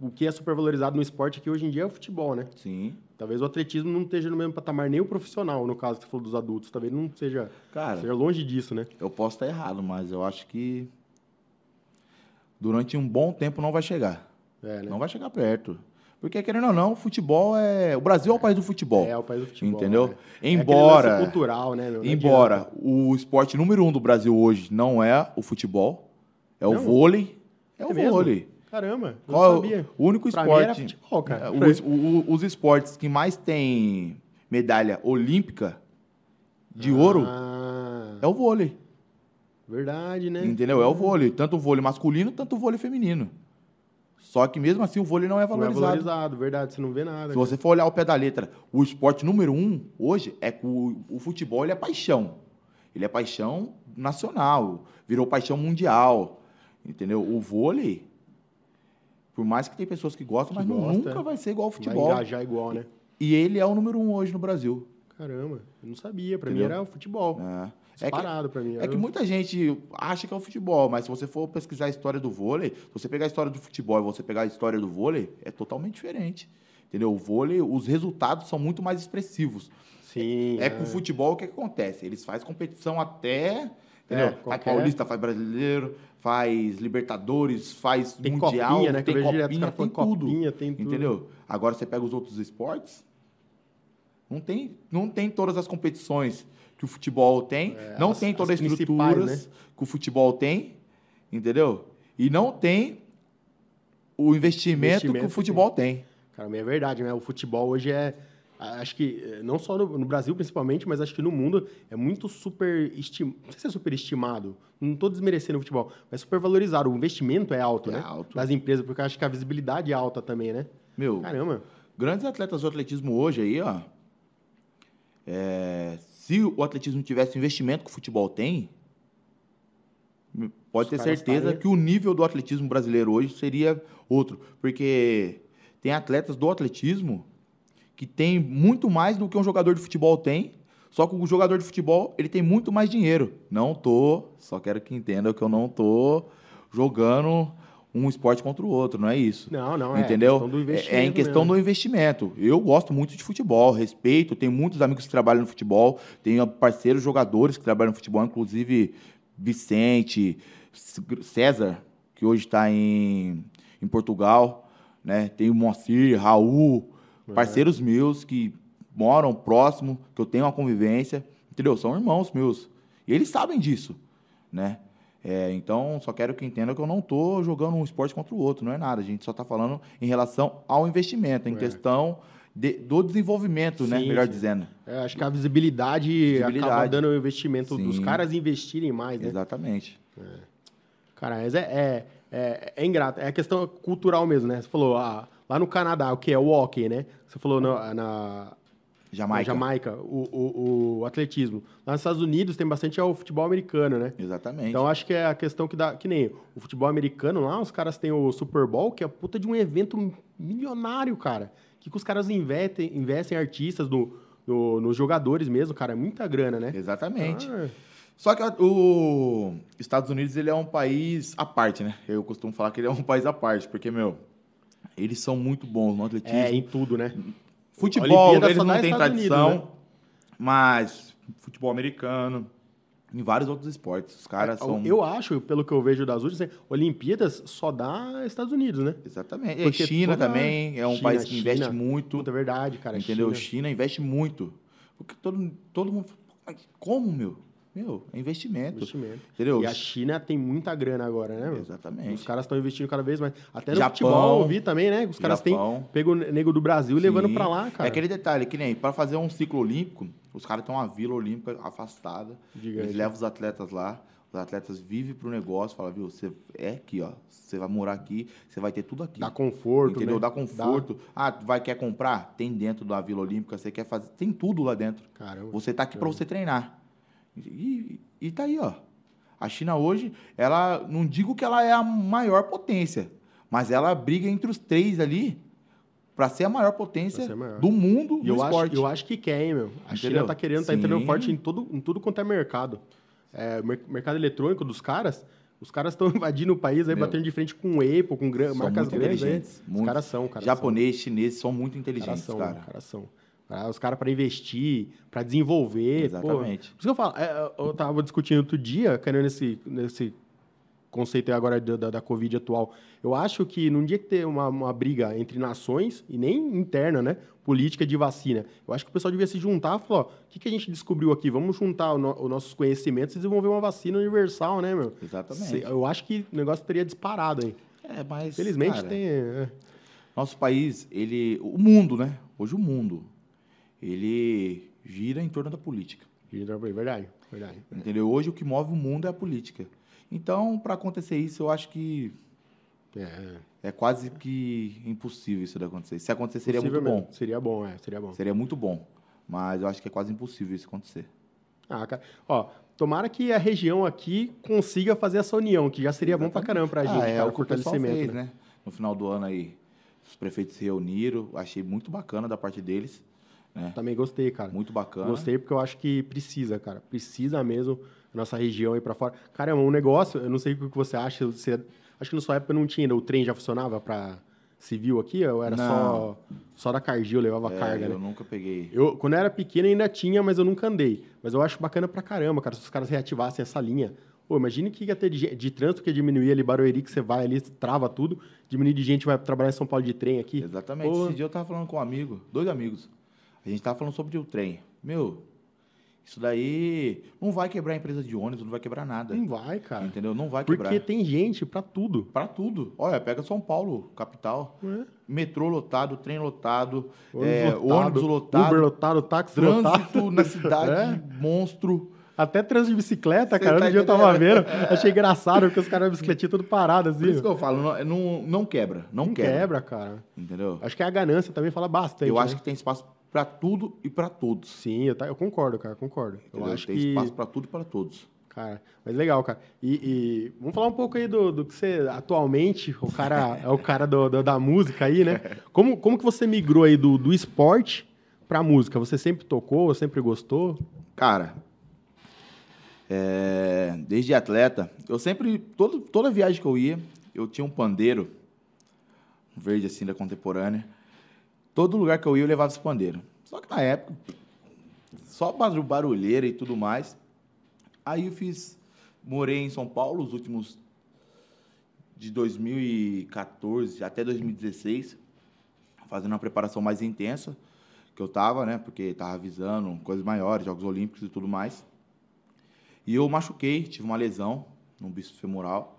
o que é super valorizado no esporte aqui hoje em dia é o futebol, né? Sim. Talvez o atletismo não esteja no mesmo patamar, nem o profissional, no caso que você falou dos adultos. Talvez não seja, Cara, seja longe disso, né? eu posso estar errado, mas eu acho que durante um bom tempo não vai chegar. É, né? Não vai chegar perto. Porque, querendo ou não, o futebol é. O Brasil é o país do futebol. É, o país do futebol. Entendeu? né? É Embora. lance cultural, né? Embora o esporte número um do Brasil hoje não é o futebol, é o Não? vôlei. É, É o mesmo? vôlei. Caramba, Qual é sabia. o único esporte. futebol, cara. É, os, o- os esportes que mais tem medalha olímpica de ouro Ah, é o vôlei. verdade, né? Entendeu? É o vôlei. Tanto o vôlei masculino, tanto o vôlei feminino. Só que mesmo assim o vôlei não é Não é valorizado. valorizado, verdade. Você não vê nada. Se você for olhar o pé da letra, o esporte número um hoje é que o, o futebol ele é paixão. Ele é paixão nacional, virou paixão mundial. Entendeu? O vôlei, por mais que tem pessoas que gostam, Que mas gosta, nunca vai ser igual ao Vai futebol. engajar igual, né? E ele é o número um hoje no Brasil. Caramba, eu não sabia. Pra mim era o futebol. É. É que, Disparado pra mim. é que muita gente acha que é o futebol, mas se você for pesquisar a história do vôlei, se você pegar a história do futebol e você pegar a história do vôlei, é totalmente diferente. Entendeu? O vôlei, os resultados são muito mais expressivos. Sim. É que o futebol, o que, que acontece? Eles fazem competição até. Entendeu? faz qualquer- Paulista, faz brasileiro, faz Libertadores, faz Tem Mundial, copinha, né? Tem vejo direto copinha, caras tem tudo. copinha, tem tudo. Entendeu? Agora você pega os outros esportes, não tem, não tem todas as competições que o futebol tem, É, não as- tem todas as as estruturas que o futebol tem, entendeu? E não tem o investimento, Investimento que o futebol tem. Cara, mas é verdade, né? O futebol hoje é. Acho que, eh, não só no, no Brasil principalmente, mas acho que no mundo é muito super estimado. Não sei se é super estimado, não estou desmerecendo o futebol, mas super valorizado. O investimento é alto, É né? alto. Das empresas, porque eu acho que a visibilidade é alta também, né? Meu, Caramba. grandes atletas do atletismo hoje aí, ó. é, se o atletismo tivesse o investimento que o futebol tem, pode Os ter certeza estariam- que o nível do atletismo brasileiro hoje seria outro. Porque tem atletas do atletismo que tem muito mais do que um jogador de futebol tem, só que o jogador de futebol ele tem muito mais dinheiro. Não tô, só quero que entenda que eu não tô jogando um esporte contra o outro, não é isso. Não, não, é. Entendeu? questão do É- investimento é em questão mesmo. do investimento. Eu gosto muito de futebol, respeito, tenho muitos amigos que trabalham no futebol, tenho parceiros jogadores que trabalham no futebol, inclusive Vicente, César, que hoje está em, em Portugal, né? Tem o Moacir, Raul, É. parceiros meus que moram próximo, que eu tenho uma convivência, entendeu? São irmãos meus. E eles sabem disso, né? É, então, só quero que entenda que eu não estou jogando um esporte contra o outro, não é nada. A gente só está falando em relação ao investimento, em É. questão de- do desenvolvimento, né? Sim, Melhor sim. dizendo. É, acho que a visibilidade, acaba Visibilidade. dando o investimento dos Sim. caras investirem mais, né? Exatamente. Cara, mas é, é, é, é ingrato. É a questão cultural mesmo, né? Você falou, ah, lá no Canadá, o que é o hockey, né? Você falou na, na, Jamaica. na Jamaica, o, o, o atletismo. Lá nos Estados Unidos tem bastante é o futebol americano, né? Exatamente. Então acho que é a questão que dá. Que nem o futebol americano lá, os caras têm o Super Bowl, que é puta de um evento milionário, cara. Que, que os caras investem, investem artistas no, no- nos jogadores mesmo, cara. É muita grana, né? Exatamente. Ah, Só que a- o Estados Unidos ele é um país à parte, né? Eu costumo falar que ele é um [laughs] país à parte, porque, meu, eles são muito bons no atletismo. É, em tudo, né? Futebol, Olimpíada eles não dá têm tradição, Unidos, né? mas futebol americano, em vários outros esportes. Os caras são. É, Eu acho, pelo que eu vejo das últimas, Olimpíadas só dá Estados Unidos, né? Exatamente. Porque China também é um China, país que investe China. muito. Puta, é verdade, cara. entendeu? China. China. investe muito. Porque todo, todo mundo. fala, "Mas Como, meu? Meu, é investimento. Investimento. Entendeu? E a China tem muita grana agora, né? meu? Exatamente. Os caras estão investindo cada vez mais. Até no Japão. futebol eu vi também, né? Os caras têm pego o nego do Brasil e levando pra lá, cara. É aquele detalhe, que nem para fazer um ciclo olímpico, os caras têm uma vila olímpica afastada. Gigante. Eles levam os atletas lá, os atletas vivem pro negócio, falam, viu, você é aqui, ó. Você vai morar aqui, você vai ter tudo aqui. Dá conforto, Entendeu? né? Dá conforto. Ah, tu vai quer comprar? Tem dentro da Vila Olímpica, você quer fazer. Tem tudo lá dentro. Caramba. Você tá aqui para você treinar. E, e tá aí, ó. A China hoje, ela não digo que ela é a maior potência, mas ela briga entre os três ali para ser a maior potência a maior. do mundo E eu acho, esporte. eu acho que quer, hein, meu? A China Entendeu? tá querendo, tá entrando Sim. forte em, todo, em tudo quanto é mercado. É, mercado eletrônico dos caras, os caras estão [laughs] invadindo o país aí, Meu. batendo de frente com o Apple, com gran- São marcas muito grandes Os caras são, caras Japonês, chineses são muito são. inteligentes, Caras são, cara. caras são. Ah, Os caras para investir, para desenvolver. pô. Exatamente. Por isso que eu falo, é, eu tava discutindo outro dia, caindo nesse, nesse conceito agora da, da, da Covid atual. Eu acho que não tinha que ter uma, uma briga entre nações, e nem interna, né? Política de vacina. Eu acho que o pessoal devia se juntar e falar, ó, o que, que a gente descobriu aqui? Vamos juntar no- os nossos conhecimentos e desenvolver uma vacina universal, né, meu? Exatamente. Eu acho que o negócio teria disparado aí. É, mas Felizmente cara, tem... é, Nosso país, ele, o mundo, né? Hoje o mundo, ele gira em torno da política. Verdade, verdade. Entendeu? Hoje o que move o mundo é a política. Então, para acontecer isso, eu acho que É, é quase que impossível isso de acontecer. Se acontecer, seria muito bom. Seria bom, é, seria bom. Seria muito bom. Mas eu acho que é quase impossível isso acontecer. Ah, cara. Ó, tomara que a região aqui consiga fazer essa união, que já seria bom pra caramba pra gente, ah, é cara, o fortalecimento, fez, né? né? No final do ano aí, os prefeitos se reuniram. Achei muito bacana da parte deles. Né? Também gostei, cara. Muito bacana. Gostei porque eu acho que precisa, cara. Precisa mesmo nossa região ir pra fora. Caramba, um negócio, eu não sei o que você acha, você, acho que na sua época não tinha, ainda, o trem já funcionava pra civil aqui, ou era só só da Cargill, levava É, carga, eu né? nunca peguei. Eu, quando eu era pequeno ainda tinha, mas eu nunca andei. Mas eu acho bacana pra caramba, cara, se os caras reativassem essa linha. Pô, imagine que ia ter de, de trânsito que ia diminuir ali, Barueri, que você vai ali, trava tudo, diminuir de gente vai trabalhar em São Paulo de trem aqui. Exatamente. Pô. Esse dia eu tava falando com um amigo, dois amigos. A gente tava falando sobre o trem. Meu, isso daí não vai quebrar a empresa de ônibus, não vai quebrar nada. Não vai, cara. Entendeu? Não vai Porque quebrar. tem gente pra tudo. Pra tudo. Olha, pega São Paulo, capital. É. Metrô lotado, trem lotado, Ônibus é, lotado, ônibus lotado, Uber lotado, táxi lotado. trânsito na cidade, [laughs] É. monstro. Até trânsito de bicicleta, cara. tá dia eu tava vendo, achei engraçado, porque os caras de bicicletinha tudo parado, assim. Por isso que eu falo, não, não, não quebra, não, Não quebra, quebra, cara. Entendeu? Acho que a ganância também fala bastante. eu acho né? que tem espaço pra tudo e pra todos. Sim, eu, tá- eu concordo, cara, concordo. Eu entendeu? acho tem que... espaço pra tudo e pra todos. Cara, mas legal, cara. E, e vamos falar um pouco aí do, do que você atualmente, o cara é o cara do, do- da música aí, né? [laughs] Como, como que você migrou aí do, do esporte pra música? Você sempre tocou, sempre gostou? Cara, é, desde atleta, eu sempre, todo, toda viagem que eu ia, eu tinha um pandeiro, verde assim da contemporânea. Todo lugar que eu ia, eu levava esse pandeiro. Só que na época, só barulheira e tudo mais. Aí eu fiz, morei em São Paulo os últimos de 2014 até 2016, fazendo uma preparação mais intensa que eu tava, né? Porque tava avisando coisas maiores, Jogos Olímpicos e tudo mais. E eu machuquei, tive uma lesão no bíceps femoral.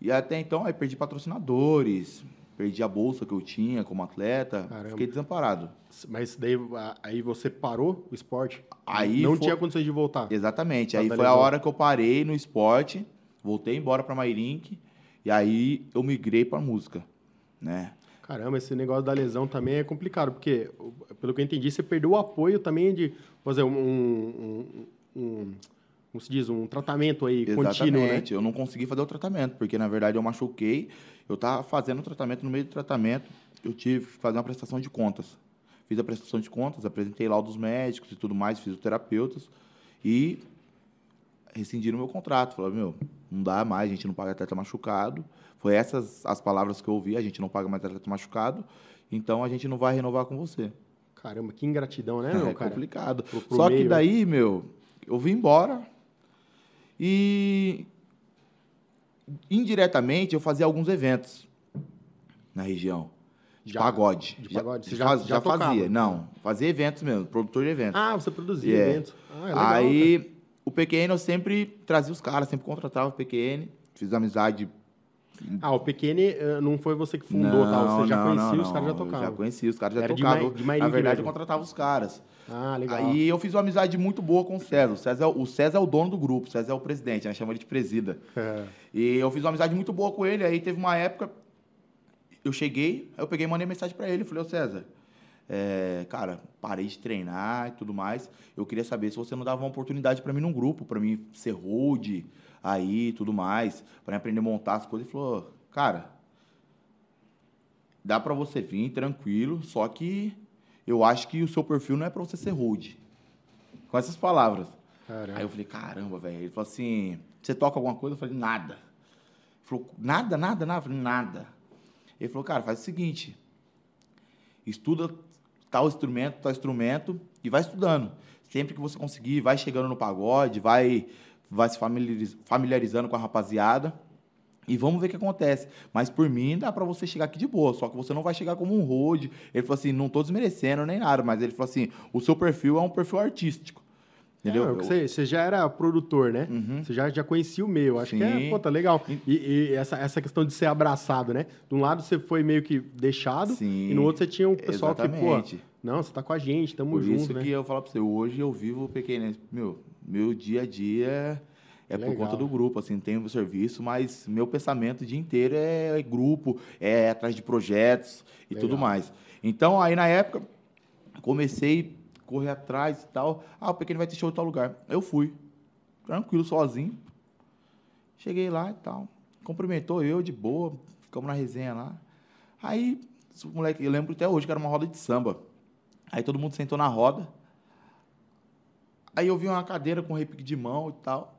E até então aí perdi patrocinadores, perdi a bolsa que eu tinha como atleta, Caramba. fiquei desamparado. Mas daí aí você parou o esporte? Aí Não foi- tinha condições de voltar? Exatamente. Aí foi a hora que eu parei no esporte, voltei embora para Mairink e aí eu migrei para música, né? Caramba, esse negócio da lesão também é complicado, porque, pelo que eu entendi, você perdeu o apoio também de fazer um, um- um- como se diz, um tratamento aí contínuo, né? Exatamente. Eu não consegui fazer o tratamento, porque na verdade eu machuquei, eu estava fazendo o tratamento, no meio do tratamento eu tive que fazer uma prestação de contas. Fiz a prestação de contas, apresentei laudos médicos e tudo mais, fisioterapeutas, e rescindiram meu contrato. Falaram, meu, não dá mais, a gente não paga atleta machucado. Foi essas as palavras que eu ouvi, a gente não paga mais atleta machucado, então a gente não vai renovar com você. Caramba, que ingratidão, né, meu é cara? complicado. Pro- pro Só meio, que daí, meu, eu vim embora e indiretamente eu fazia alguns eventos na região. De Já- pagode. de pagode? Você Já, já- já, fazia. Não, fazia eventos mesmo, produtor de eventos. Ah, você produzia É. eventos. Ah, é legal, Aí, o PQN eu sempre trazia os caras, sempre contratava o PQN. Fiz amizade. Ah, o Pequene eh, não foi você que fundou, tal. Você já conhecia, os caras já tocavam. Já conhecia, os caras já Era tocavam. De Na verdade, eu contratava os caras. Ah, legal. Aí eu fiz uma amizade muito boa com o César. O César, é o- César é o dono do grupo, o César é o presidente, né? chama ele de presida. É. E eu fiz uma amizade muito boa com ele. Aí teve uma época, eu cheguei, aí eu peguei e mandei mensagem pra ele. Falei, ô César, é, cara, parei de treinar e tudo mais. Eu queria saber se você não dava uma oportunidade pra mim num grupo, pra mim ser hold aí tudo mais, pra mim aprender a montar as coisas. Ele falou, cara, dá pra você vir tranquilo, só que eu acho que o seu perfil não é pra você ser hold. Com essas palavras. Caramba. Aí eu falei, caramba, velho. Ele falou assim, você toca alguma coisa? Eu falei, nada. Ele falou, nada, nada, nada? Eu falei, nada. Ele falou, cara, faz o seguinte, estuda tal instrumento, tal instrumento, e vai estudando. Sempre que você conseguir, vai chegando no pagode, vai, vai se familiariz- familiarizando com a rapaziada, e vamos ver o que acontece. Mas por mim, dá pra você chegar aqui de boa, só que você não vai chegar como um road. Ele falou assim, não tô desmerecendo nem nada, mas ele falou assim, o seu perfil é um perfil artístico. Entendeu? É, que você, você já era produtor, né? Uhum. Você já, já conhecia o meio. Acho que é, Sim. pô, tá legal. E, e essa, essa questão de ser abraçado, né? De um lado você foi meio que deixado, Sim, e no outro você tinha um pessoal que, exatamente. pô, não, você tá com a gente, tamo Por junto, isso né? que eu falo pra você, hoje eu vivo pequeno. Meu, meu dia a dia é por Legal. conta do grupo, assim, tem o meu serviço, mas meu pensamento o dia inteiro é grupo, é atrás de projetos e Legal. tudo mais. Então, aí na época, comecei a correr atrás e tal. Ah, o pequeno vai ter show em tal lugar. Eu fui, tranquilo, sozinho. Cheguei lá e tal. Cumprimentou eu de boa, ficamos na resenha lá. Aí, moleque, eu lembro até hoje que era uma roda de samba. Aí todo mundo sentou na roda. Aí eu vi uma cadeira com repique de mão e tal.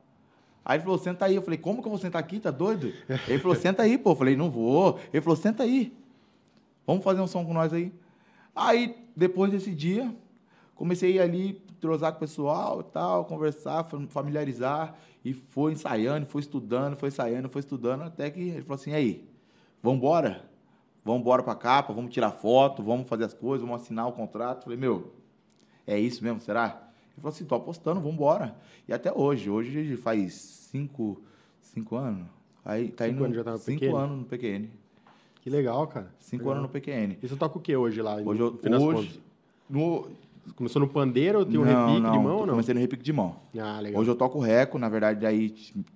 Aí ele falou, senta aí. Eu falei, como que eu vou sentar aqui? Tá doido? Ele falou, [laughs] senta aí, pô. Eu falei, não vou. Ele falou, senta aí. Vamos fazer um som com nós aí. Aí, depois desse dia, comecei ali, trozar com o pessoal e tal, conversar, fam- familiarizar. E foi ensaiando, foi estudando, foi ensaiando, foi estudando, até que ele falou assim, aí, vamos embora? Vamos embora pra capa, vamos tirar foto, vamos fazer as coisas, vamos assinar o contrato. Eu falei, meu, é isso mesmo, será? Ele falou assim, tô apostando, vamos embora. E até hoje, hoje faz cinco, cinco anos. Aí tá Cinco indo anos já tá no cinco PQN? anos no PQN. Que legal, cara. Cinco Legal. anos no PQN. E você toca o que hoje lá? Hoje, eu, no hoje no, Começou no pandeiro ou tem um repique não, de mão não? Comecei no repique de mão. Ah, legal. Hoje eu toco reco, na verdade, daí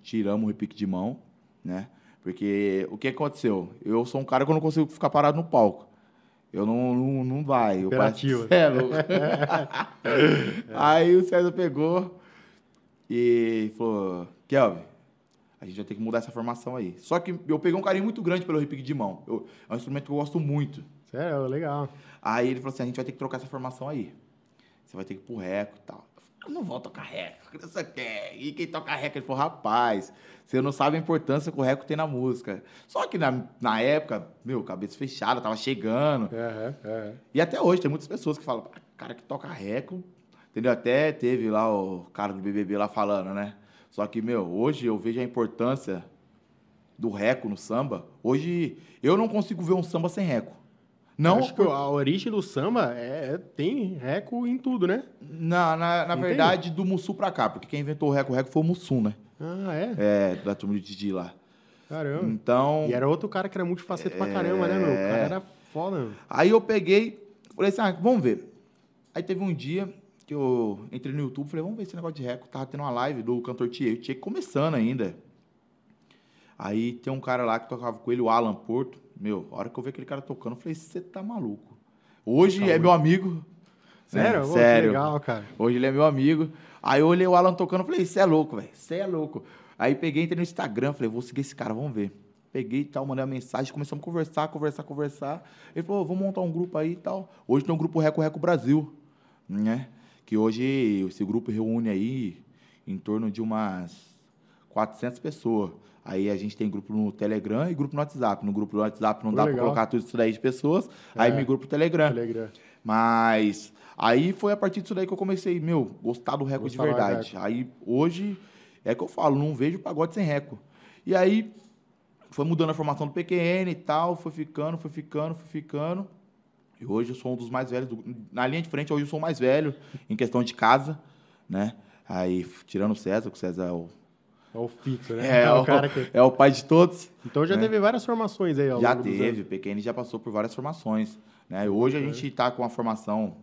tiramos o repique de mão, né? Porque o que aconteceu? Eu sou um cara que eu não consigo ficar parado no palco. Eu não, não, não vai. Eu louco. [laughs] [laughs] Aí o César pegou e falou, Kelvin, a gente vai ter que mudar essa formação aí. Só que eu peguei um carinho muito grande pelo repique de mão. Eu- é um instrumento que eu gosto muito. Sério, legal. Aí ele falou assim: a gente vai ter que trocar essa formação aí. Você vai ter que ir pro reco e tal. Não vou tocar reco, que você quer? E quem toca reco? Ele falou, rapaz, você não sabe a importância que o reco tem na música. Só que na, na época, meu, cabeça fechada, tava chegando. É, é. E até hoje tem muitas pessoas que falam, "Ah, cara que toca reco, entendeu? Até teve lá o cara do BBB lá falando, né? Só que, meu, hoje eu vejo a importância do reco no samba. Hoje eu não consigo ver um samba sem reco. Não, Acho que a origem do samba é, tem reco em tudo, né? Na, na, na verdade, do Mussu pra cá, porque quem inventou o Reco Reco foi o Mussum, né? Ah, é? É, da turma de Didi lá. Caramba. Então, E era outro cara que era multifaceta pra caramba, né, meu? O cara era foda, meu. aí eu peguei, falei assim, ah, vamos ver. Aí teve um dia que eu entrei no YouTube, falei, vamos ver esse negócio de Reco. Tava tendo uma live do cantor Thier começando ainda. Aí tem um cara lá que tocava com ele, o Alan Porto. Meu, a hora que eu vi aquele cara tocando, eu falei, você tá maluco. Hoje Tá é meu amigo. Sério? Né? Sério. legal, cara. Hoje ele é meu amigo. Aí eu olhei o Alan tocando e falei, você é louco, velho. Você é louco. Aí peguei, entrei no Instagram, falei, vou seguir esse cara, vamos ver. Peguei e tal, mandei uma mensagem, começamos a conversar, conversar, conversar. Ele falou, vamos montar um grupo aí e tal. Hoje tem um grupo Reco Reco Brasil, né? Que hoje esse grupo reúne aí em torno de umas 400 pessoas. Aí a gente tem grupo no Telegram e grupo no WhatsApp. No grupo no WhatsApp não Pô, dá para colocar tudo isso daí de pessoas. Aí É. me grupo Telegram. Telegram. Mas aí foi a partir disso daí que eu comecei, meu, gostar do reco de do verdade. Aí hoje é que eu falo, não vejo pagode sem reco. E aí foi mudando a formação do PQN e tal, foi ficando, foi ficando, foi ficando. E hoje eu sou um dos mais velhos. do- Na linha de frente, hoje eu sou o mais velho em questão de casa, né? Aí, tirando o César, que o César é o, É o fixo, né? é, [laughs] o, cara que... é o pai de todos. Então já né? teve várias formações aí ao Já teve, o PQN já passou por várias formações. Né? Hoje a gente está com a formação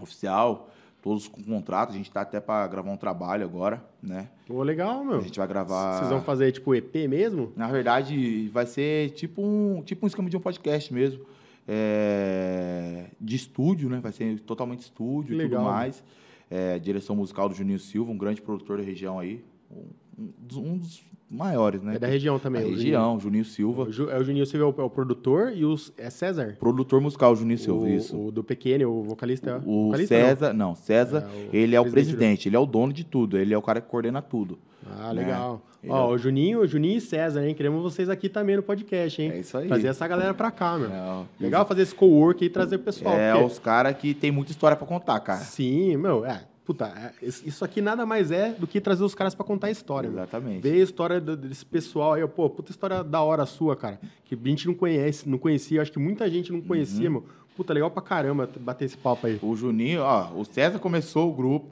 oficial, todos com contrato, a gente está até para gravar um trabalho agora, né? Pô, legal, meu. A gente vai gravar. Vocês vão fazer, tipo, EP mesmo? Na verdade, vai ser tipo um, tipo um esquema de um podcast mesmo. é, de estúdio, né? Vai ser totalmente estúdio e tudo mais. É, direção musical do Juninho Silva, um grande produtor da região aí. Um, um dos, maiores, né? É da região também. Da o região, Juninho Juninho. Silva. O Ju- é o Juninho Silva é o, é o produtor e os, é César? Produtor musical, Juninho Silva, o, isso. O do PQN, o vocalista. é- O vocalista, não. César, não, César, É, o ele é o presidente, presidente, ele é o dono de tudo, ele é o cara que coordena tudo. Ah, legal. Ele Ó, é- o Juninho, o Juninho e César, hein? Queremos vocês aqui também no podcast, hein? É isso aí. Trazer essa galera pra cá, meu. É. Legal fazer esse co-work e trazer o pessoal. É, porque- os caras que tem muita história pra contar, cara. Sim, meu, é. Puta, é, isso aqui nada mais é do que trazer os caras pra contar a história. Exatamente. Ver a história desse pessoal aí, pô, puta história da hora sua, cara. Que a gente não conhece, não conhecia, acho que muita gente não Uhum. conhecia, meu. Puta, legal pra caramba bater esse papo aí. O Juninho, ó, o César começou o grupo.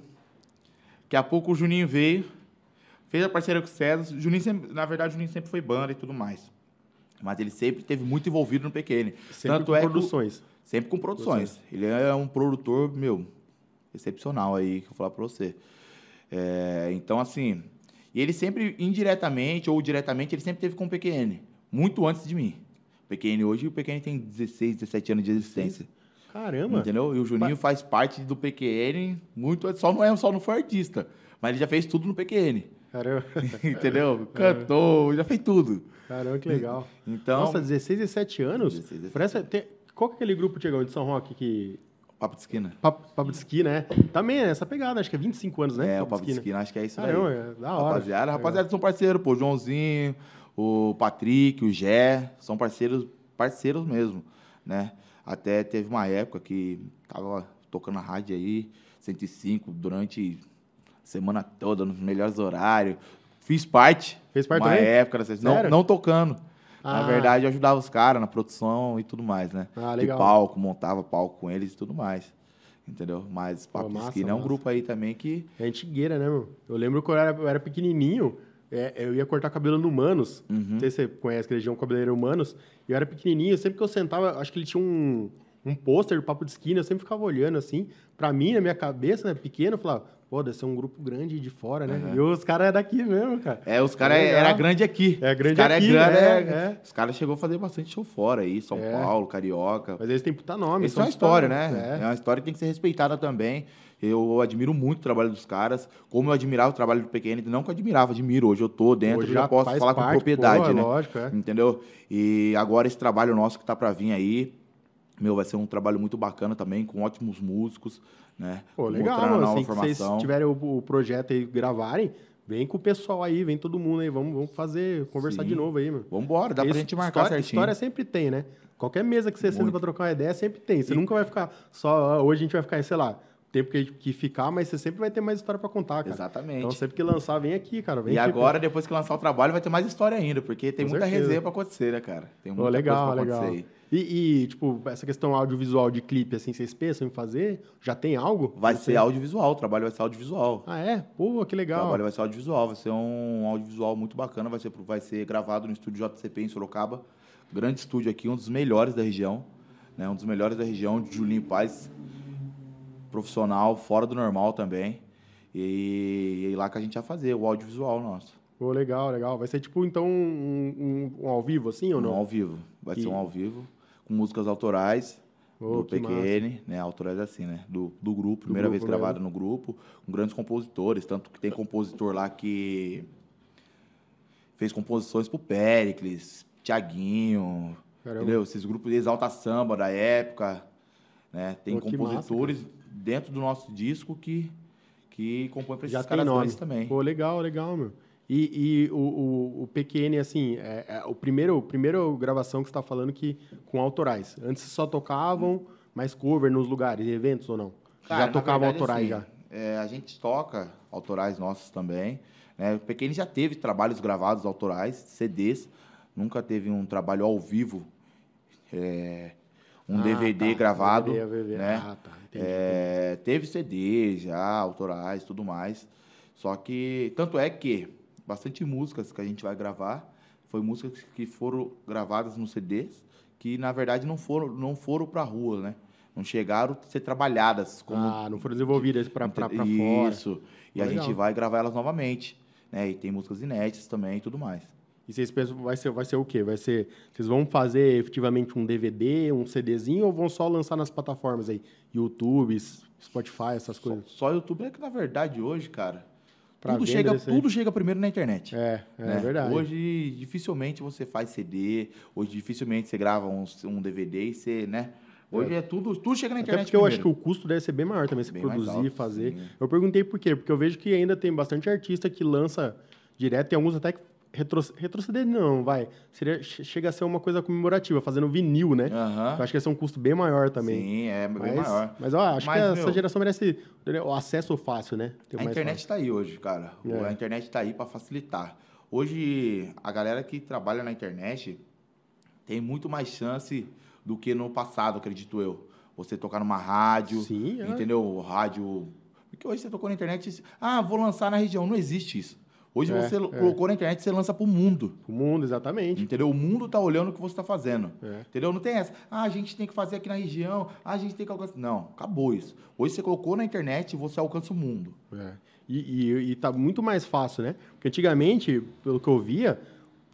Daqui a pouco o Juninho veio, fez a parceria com o César. O Juninho sempre, na verdade, o Juninho sempre foi banda e tudo mais. Mas ele sempre esteve muito envolvido no PQN. Sempre Tanto com é que produções. Sempre com produções. Ele é um produtor, meu, excepcional aí, que eu vou falar pra você. É, então, assim, e ele sempre, indiretamente ou diretamente, ele sempre teve com o PQN. Muito antes de mim. O PQN hoje, o PQN tem 16, 17 anos de existência. Caramba. Entendeu? E o Juninho faz parte do PQN muito. Só não, é, só não foi artista. Mas ele já fez tudo no PQN. Caramba. [laughs] Entendeu? Cantou, já fez tudo. Caramba, que legal. Então, Nossa, 16, 17 anos? 16, 17. Parece, tem- qual que é aquele grupo, Tiagão, de São Roque que... papo de esquina. Papo Papo de Esqui, né? Também é essa pegada, acho que é 25 anos, né? É, o papo de Esqui, esquina, acho que é isso aí. Caramba, é da hora. Rapaziada, rapaziada são parceiros, pô, o Joãozinho, o Patrick, o Gé, são parceiros, parceiros mesmo, né? Até teve uma época que tava tocando a rádio aí, 105, durante a semana toda, nos melhores horários. Fiz parte. Fez parte uma também? época, não, não tocando. Ah. Na verdade, eu ajudava os caras na produção e tudo mais, né? Ah, De legal. palco, montava palco com eles e tudo mais. Entendeu? Mas Papo de massa, Esquina é um grupo aí também que É antigueira, né, meu? Eu lembro que eu era, eu era pequenininho, é, eu ia cortar cabelo no Manos. Uhum. Não sei se você conhece aquele região cabeleireiro Manos. E eu era pequenininho, sempre que eu sentava, acho que ele tinha um, um pôster do Papo de Esquina, eu sempre ficava olhando assim. Pra mim, na minha cabeça, né, pequeno, eu falava, pô, deve ser um grupo grande de fora, né? E os caras é daqui mesmo, cara. É, os caras Legal. era grande aqui. É grande os cara aqui, é grande, é, é- é. Os caras chegou a fazer bastante show fora aí, São É. Paulo, Carioca. Mas eles têm puta nome. Isso é uma história, né? É. É. uma história que tem que ser respeitada também. Eu admiro muito o trabalho dos caras, como eu admirava o trabalho do PQN, não que eu admirava, admiro. Hoje eu tô dentro, Hoje já, posso falar com parte, propriedade, pô, é né? lógico, é. Entendeu? E agora esse trabalho nosso que tá pra vir aí, meu, vai ser um trabalho muito bacana também, com ótimos músicos, né? Pô, legal, mano. Assim que vocês tiverem o, projeto aí gravarem, vem com o pessoal aí, vem todo mundo aí, vamos, vamos fazer, conversar Sim. de novo aí, meu. Vambora, dá pra gente marcar história, certinho. História sempre tem, né? Qualquer mesa que você senta Muito. pra trocar uma ideia, sempre tem. Você nunca vai ficar só, ah, hoje a gente vai ficar, sei lá, tempo que, que ficar, mas você sempre vai ter mais história pra contar, cara. Exatamente. Então sempre que lançar, vem aqui, cara. Vem E aqui, agora, depois que lançar o trabalho, vai ter mais história ainda, porque tem Com muita certeza. resenha pra acontecer, né, cara? Tem muita legal, coisa pra legal. acontecer aí. E, e, tipo, essa questão audiovisual de clipe, assim, vocês pensam em fazer? Já tem algo? Vai Não ser audiovisual, o trabalho vai ser audiovisual. Ah, é? Pô, que O legal. trabalho vai ser audiovisual, vai ser um audiovisual muito bacana, vai ser, vai ser gravado no estúdio JCP em Sorocaba. Grande estúdio aqui, um dos melhores da região, né? Um dos melhores da região, de Julinho Paz. Profissional, fora do normal também. E, e lá que a gente vai fazer, o audiovisual nosso. Pô, legal, legal. Vai ser tipo, então, um, um- um ao vivo, assim, ou Um não? ao vivo. Vai E- ser um ao vivo, com músicas autorais. Ô, do PQN, né? Autorais assim, né? Do, do grupo, primeira grupo vez gravada no grupo, com grandes compositores, tanto que tem compositor lá que fez composições pro Pericles, Tiaguinho, entendeu? Esses grupos de exalta samba da época, né? Tem que compositores dentro do nosso disco que, que compõe para esses Já tem caras nome. também. Pô, legal, legal, meu. E, e o, o, o PQN, assim, é, é o primeiro, primeiro gravação que você está falando que com autorais. Antes só tocavam mais cover nos lugares, eventos ou não? Cara, já tocavam verdade, autorais assim, já? é, a gente toca autorais nossos também. Né? O Pequeno já teve trabalhos gravados autorais, CDs. Nunca teve um trabalho ao vivo, é, um Ah, DVD tá. gravado. DVD, né? Ah, tá. É, teve CDs já, autorais, tudo mais. Só que, tanto é que bastante músicas que a gente vai gravar foi músicas que foram gravadas nos CDs que, na verdade, não foram, não foram pra rua, né? Não chegaram a ser trabalhadas como Ah, não foram desenvolvidas para fora. Isso. E a Legal. gente vai gravar elas novamente. Né? E tem músicas inéditas também e tudo mais. E vocês pensam, vai ser, vai ser o quê? Vai ser, vocês vão fazer efetivamente um DVD, um CDzinho ou vão só lançar nas plataformas aí? YouTube, Spotify, essas Só, coisas? só YouTube é que, na verdade, hoje, cara, tudo chega, tudo chega primeiro na internet. É, é né? verdade. Hoje, dificilmente você faz CD, hoje, dificilmente você grava um, um DVD e você, né? Hoje é, tudo, tudo chega na Até internet porque eu acho que primeiro. o custo deve ser bem maior também, se Bem produzir, alto, fazer. sim. Eu perguntei por quê? Porque eu vejo que ainda tem bastante artista que lança direto, tem alguns até que retro, retroceder não, vai. Seria, che- chega a ser uma coisa comemorativa, fazendo vinil, né? Aham. Eu acho que ia ser um custo bem maior também. Sim, é bem mas, maior. Mas eu acho Mas, que essa meu, geração merece o acesso fácil, né? A internet está aí hoje, cara. É. A internet está aí para facilitar. Hoje, a galera que trabalha na internet tem muito mais chance do que no passado, acredito eu. Você tocar numa rádio, Sim, é. entendeu? Rádio. Porque hoje você tocou na internet, ah, vou lançar na região. Não existe isso. Hoje É, você é. colocou na internet, você lança pro mundo. O mundo, exatamente. Entendeu? O mundo tá olhando o que você está fazendo. É. Entendeu? Não tem essa. Ah, a gente tem que fazer aqui na região. Ah, a gente tem que alcançar. Não, acabou isso. Hoje você colocou na internet e você alcança o mundo. É. E, e, e tá muito mais fácil, né? Porque antigamente, pelo que eu via,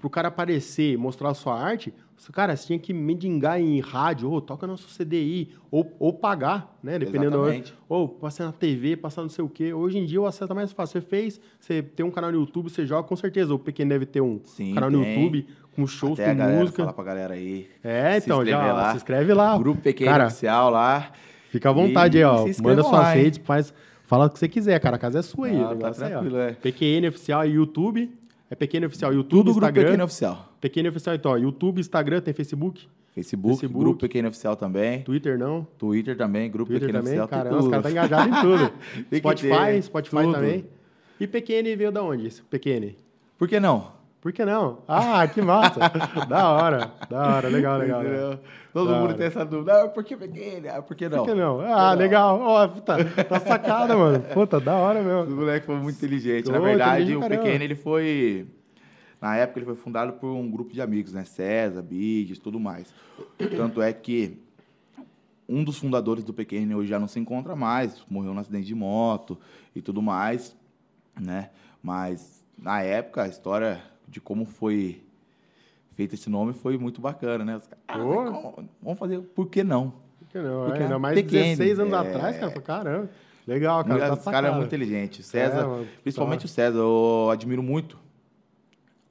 pro cara aparecer e mostrar a sua arte, cara, você tinha que mendigar em rádio, ou toca nosso CDI, ou, ou pagar, né? Dependendo. Exatamente. Ou passar na TV, passar não sei o quê. Hoje em dia o acesso é mais fácil. Você fez, você tem um canal no YouTube, você joga, com certeza. O pequeno deve ter um Sim, canal no tem. YouTube com shows, Até a com galera música. falar pra galera aí. É, então, já lá. se inscreve lá. Grupo Pequeno Cara, Oficial lá. Fica à vontade E aí, ó. Manda suas redes, faz, fala o que você quiser, cara. A casa é sua aí. Não, o tá aí, ó. tranquilo, é. PQN Oficial e YouTube. É PQN Oficial, YouTube, Tudo Grupo Instagram. Pequeno Oficial. PQN Oficial, então, ó, YouTube, Instagram, tem Facebook, Facebook, Facebook. Grupo Pequeno Oficial também. Twitter não. Twitter também, Grupo Twitter Pequeno também. Oficial. Caramba, os caras estão engajados em tudo. [laughs] Spotify, ter, Spotify tudo. também. E PQN veio da onde? esse PQN? Por que não? Por que não? Ah, que massa. [laughs] da hora, da hora, legal, legal. Entendeu? Todo Da mundo hora. tem essa dúvida. Ah, por que pequeno? Ah, por que não? Por que não? Ah, legal. Ó, puta, tá sacada, mano. Puta, da hora O mesmo. moleque foi muito inteligente. Ô, Na verdade, inteligente o caramba. Pequeno, ele foi... Na época, ele foi fundado por um grupo de amigos, né? César, Biggs, tudo mais. Tanto é que um dos fundadores do Pequeno hoje já não se encontra mais, morreu num acidente de moto e tudo mais, né? Mas, na época, a história de como foi feito esse nome foi muito bacana, né? Caras, ah, vamos fazer, por que não? Por que não? Porque é, ainda mais pequeno, 16 anos é. atrás, cara. Caramba. Legal, cara. tá Os caras é muito inteligente. O César, É, mano, principalmente tá. o César, eu admiro muito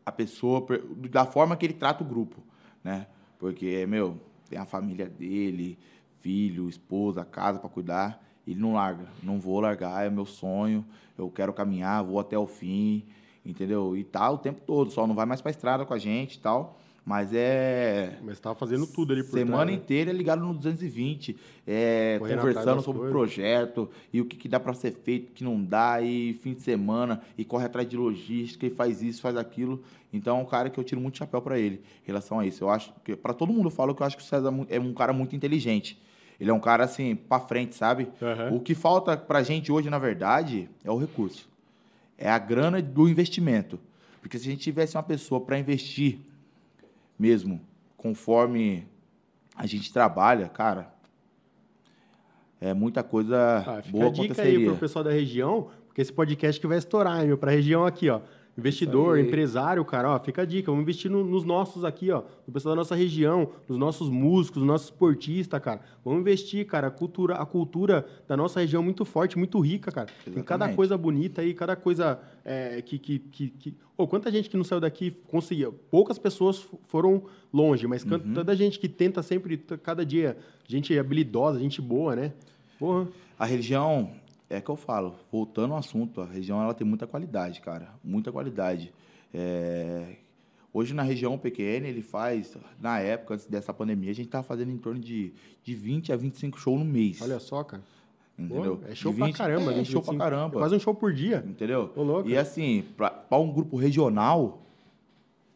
a pessoa, da forma que ele trata o grupo, né? Porque, meu, tem a família dele, filho, esposa, casa para cuidar. Ele não larga. Não vou largar, é meu sonho. Eu quero caminhar, vou até o fim, entendeu? E tá o tempo todo. Só não vai mais pra estrada com a gente e tal. Mas é. Mas tava fazendo tudo ali por Semana trás, né? inteira ligado no 220, é, Correndo conversando sobre o projeto e o que, que dá para ser feito, o que não dá, e fim de semana, e corre atrás de logística, e faz isso, faz aquilo. Então é um cara que eu tiro muito chapéu para ele em relação a isso. Eu acho que, para todo mundo, eu falo que eu acho que o César é um cara muito inteligente. Ele é um cara assim, para frente, sabe? Aham. O que falta pra gente hoje, na verdade, é o recurso. É a grana do investimento. Porque se a gente tivesse uma pessoa para investir mesmo, conforme a gente trabalha, cara, é muita coisa Ah, fica boa a dica aí aconteceria. pro pessoal da região, porque esse podcast que vai estourar, meu, pra região aqui, ó. Investidor, empresário, cara, ó, fica a dica. Vamos investir no- nos nossos aqui, ó. No pessoal da nossa região, nos nossos músicos, nos nossos esportistas, cara. Vamos investir, cara. A cultura, a cultura da nossa região é muito forte, muito rica, cara. Tem cada Exatamente. coisa bonita aí, cada coisa é, que. que, que, que... Ô, quanta gente que não saiu daqui conseguiu. Poucas pessoas foram longe, mas Uhum. tanta gente que tenta sempre, cada dia, gente habilidosa, gente boa, né? Porra. A região, é que eu falo, voltando ao assunto, a região ela tem muita qualidade, cara, muita qualidade. É, hoje na região PQN ele faz, na época, antes dessa pandemia, a gente estava fazendo em torno de, de 20 a 25 shows no mês. Olha só, cara. Entendeu? Pô, é show De 20 pra caramba, É, 20, show pra 25. caramba. É quase um show por dia. Entendeu? Ô, louco. E assim, para um grupo regional,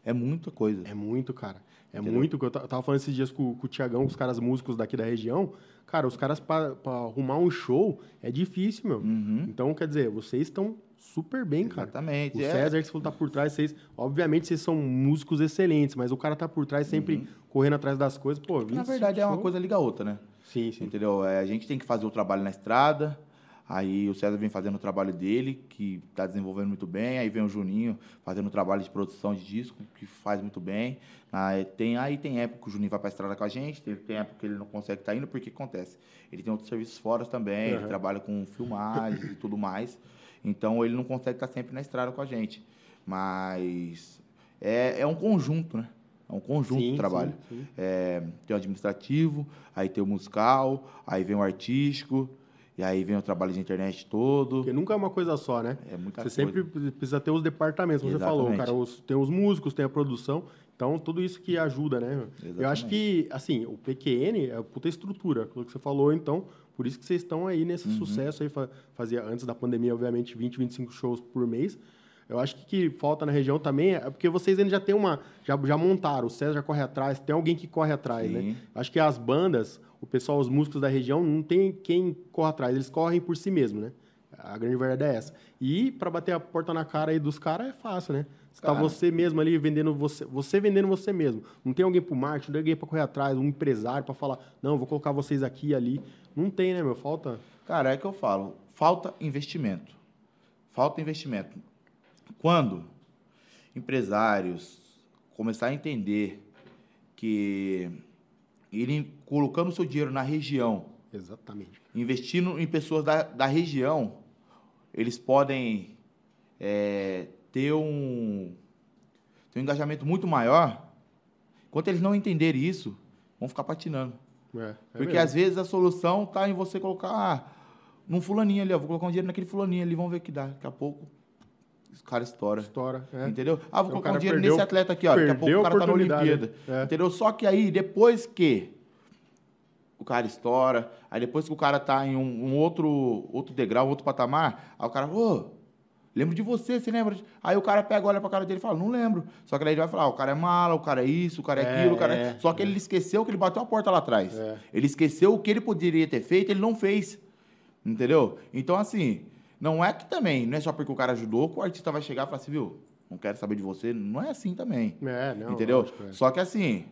é muita coisa. É muito, cara. É Entendeu? muito. eu tava falando esses dias com, com o Tiagão, com os caras músicos daqui da região. Cara, os caras, pra arrumar um show, é difícil, meu. Uhum. Então, quer dizer, vocês estão super bem, cara. Exatamente. O é. César, que você falou, tá por trás, vocês. Obviamente, vocês são músicos excelentes, mas o cara tá por trás sempre correndo atrás das coisas. Pô, 25 Uhum. Na verdade, é uma coisa liga a outra, né? Sim, sim. Entendeu? É, a gente tem que fazer o trabalho na estrada. Aí o César vem fazendo o trabalho dele, que está desenvolvendo muito bem. Aí vem o Juninho fazendo o trabalho de produção de disco, que faz muito bem. Aí tem, aí tem época que o Juninho vai para a estrada com a gente, tem, tem época que ele não consegue estar indo, porque acontece? Ele tem outros serviços fora também, ele Aham. trabalha com filmagens e tudo mais. Então ele não consegue estar sempre na estrada com a gente. Mas é, é um conjunto, né? É um conjunto Sim, de trabalho. sim, sim. É, tem o administrativo, aí tem o musical, aí vem o artístico, e aí vem o trabalho de internet todo. Porque nunca é uma coisa só, né? É muita Você coisa. sempre precisa ter os departamentos, como você falou, Exatamente. cara. os- tem os músicos, tem a produção. Então, tudo isso que ajuda, né? Eu acho que, assim, o PQN é a puta estrutura, aquilo que você falou, então, por isso que vocês estão aí nesse Uhum. sucesso aí, fa- fazia antes da pandemia, obviamente, 20, 25 shows por mês. Eu acho que, que falta na região também é porque vocês ainda já tem uma. Já, já montaram, o César já corre atrás, tem alguém que corre atrás, né? Sim. Acho que as bandas, o pessoal, os músicos da região, não tem quem corre atrás, eles correm por si mesmo, né? A grande verdade é essa. E para bater a porta na cara aí dos caras é fácil, né? Você tá Cara. você mesmo ali vendendo você, você vendendo você mesmo. Não tem alguém pro marketing, não tem alguém para correr atrás, um empresário para falar, não, vou colocar vocês aqui e ali. Não tem, né, meu? Falta. Cara, é que eu falo, falta investimento. Falta investimento. Quando empresários começar a entender que ele colocando seu dinheiro na região, Exatamente. investindo em pessoas da, da região, eles podem é, ter, um, ter um engajamento muito maior. Enquanto eles não entenderem isso, vão ficar patinando. É, é Porque mesmo. às vezes a solução está em você colocar ah, num fulaninho ali, ó, vou colocar um dinheiro naquele fulaninho ali, vamos ver o que dá. Daqui a pouco cara estoura. História. É. Entendeu? Ah, vou Então, colocar um dinheiro perdeu- nesse atleta aqui, ó. Daqui a pouco o cara tá na Olimpíada. né? É. Entendeu? Só que aí, depois que o cara estoura, aí depois que o cara tá em um, um outro, outro degrau, outro patamar, aí o cara, ô, lembro de você, você lembra? Aí o cara pega, olha pra cara dele e fala, não lembro. Só que daí ele vai falar, ah, o cara é mala, o cara é isso, o cara é, É, aquilo, o cara é... é, Só que ele esqueceu que ele bateu a porta lá atrás. É. Ele esqueceu o que ele poderia ter feito, ele não fez. Entendeu? Então, assim, não é que também, não é só porque o cara ajudou que o artista vai chegar e falar assim, viu, não quero saber de você. Não é assim também. É, não. entendeu? lógico, é. Só que assim,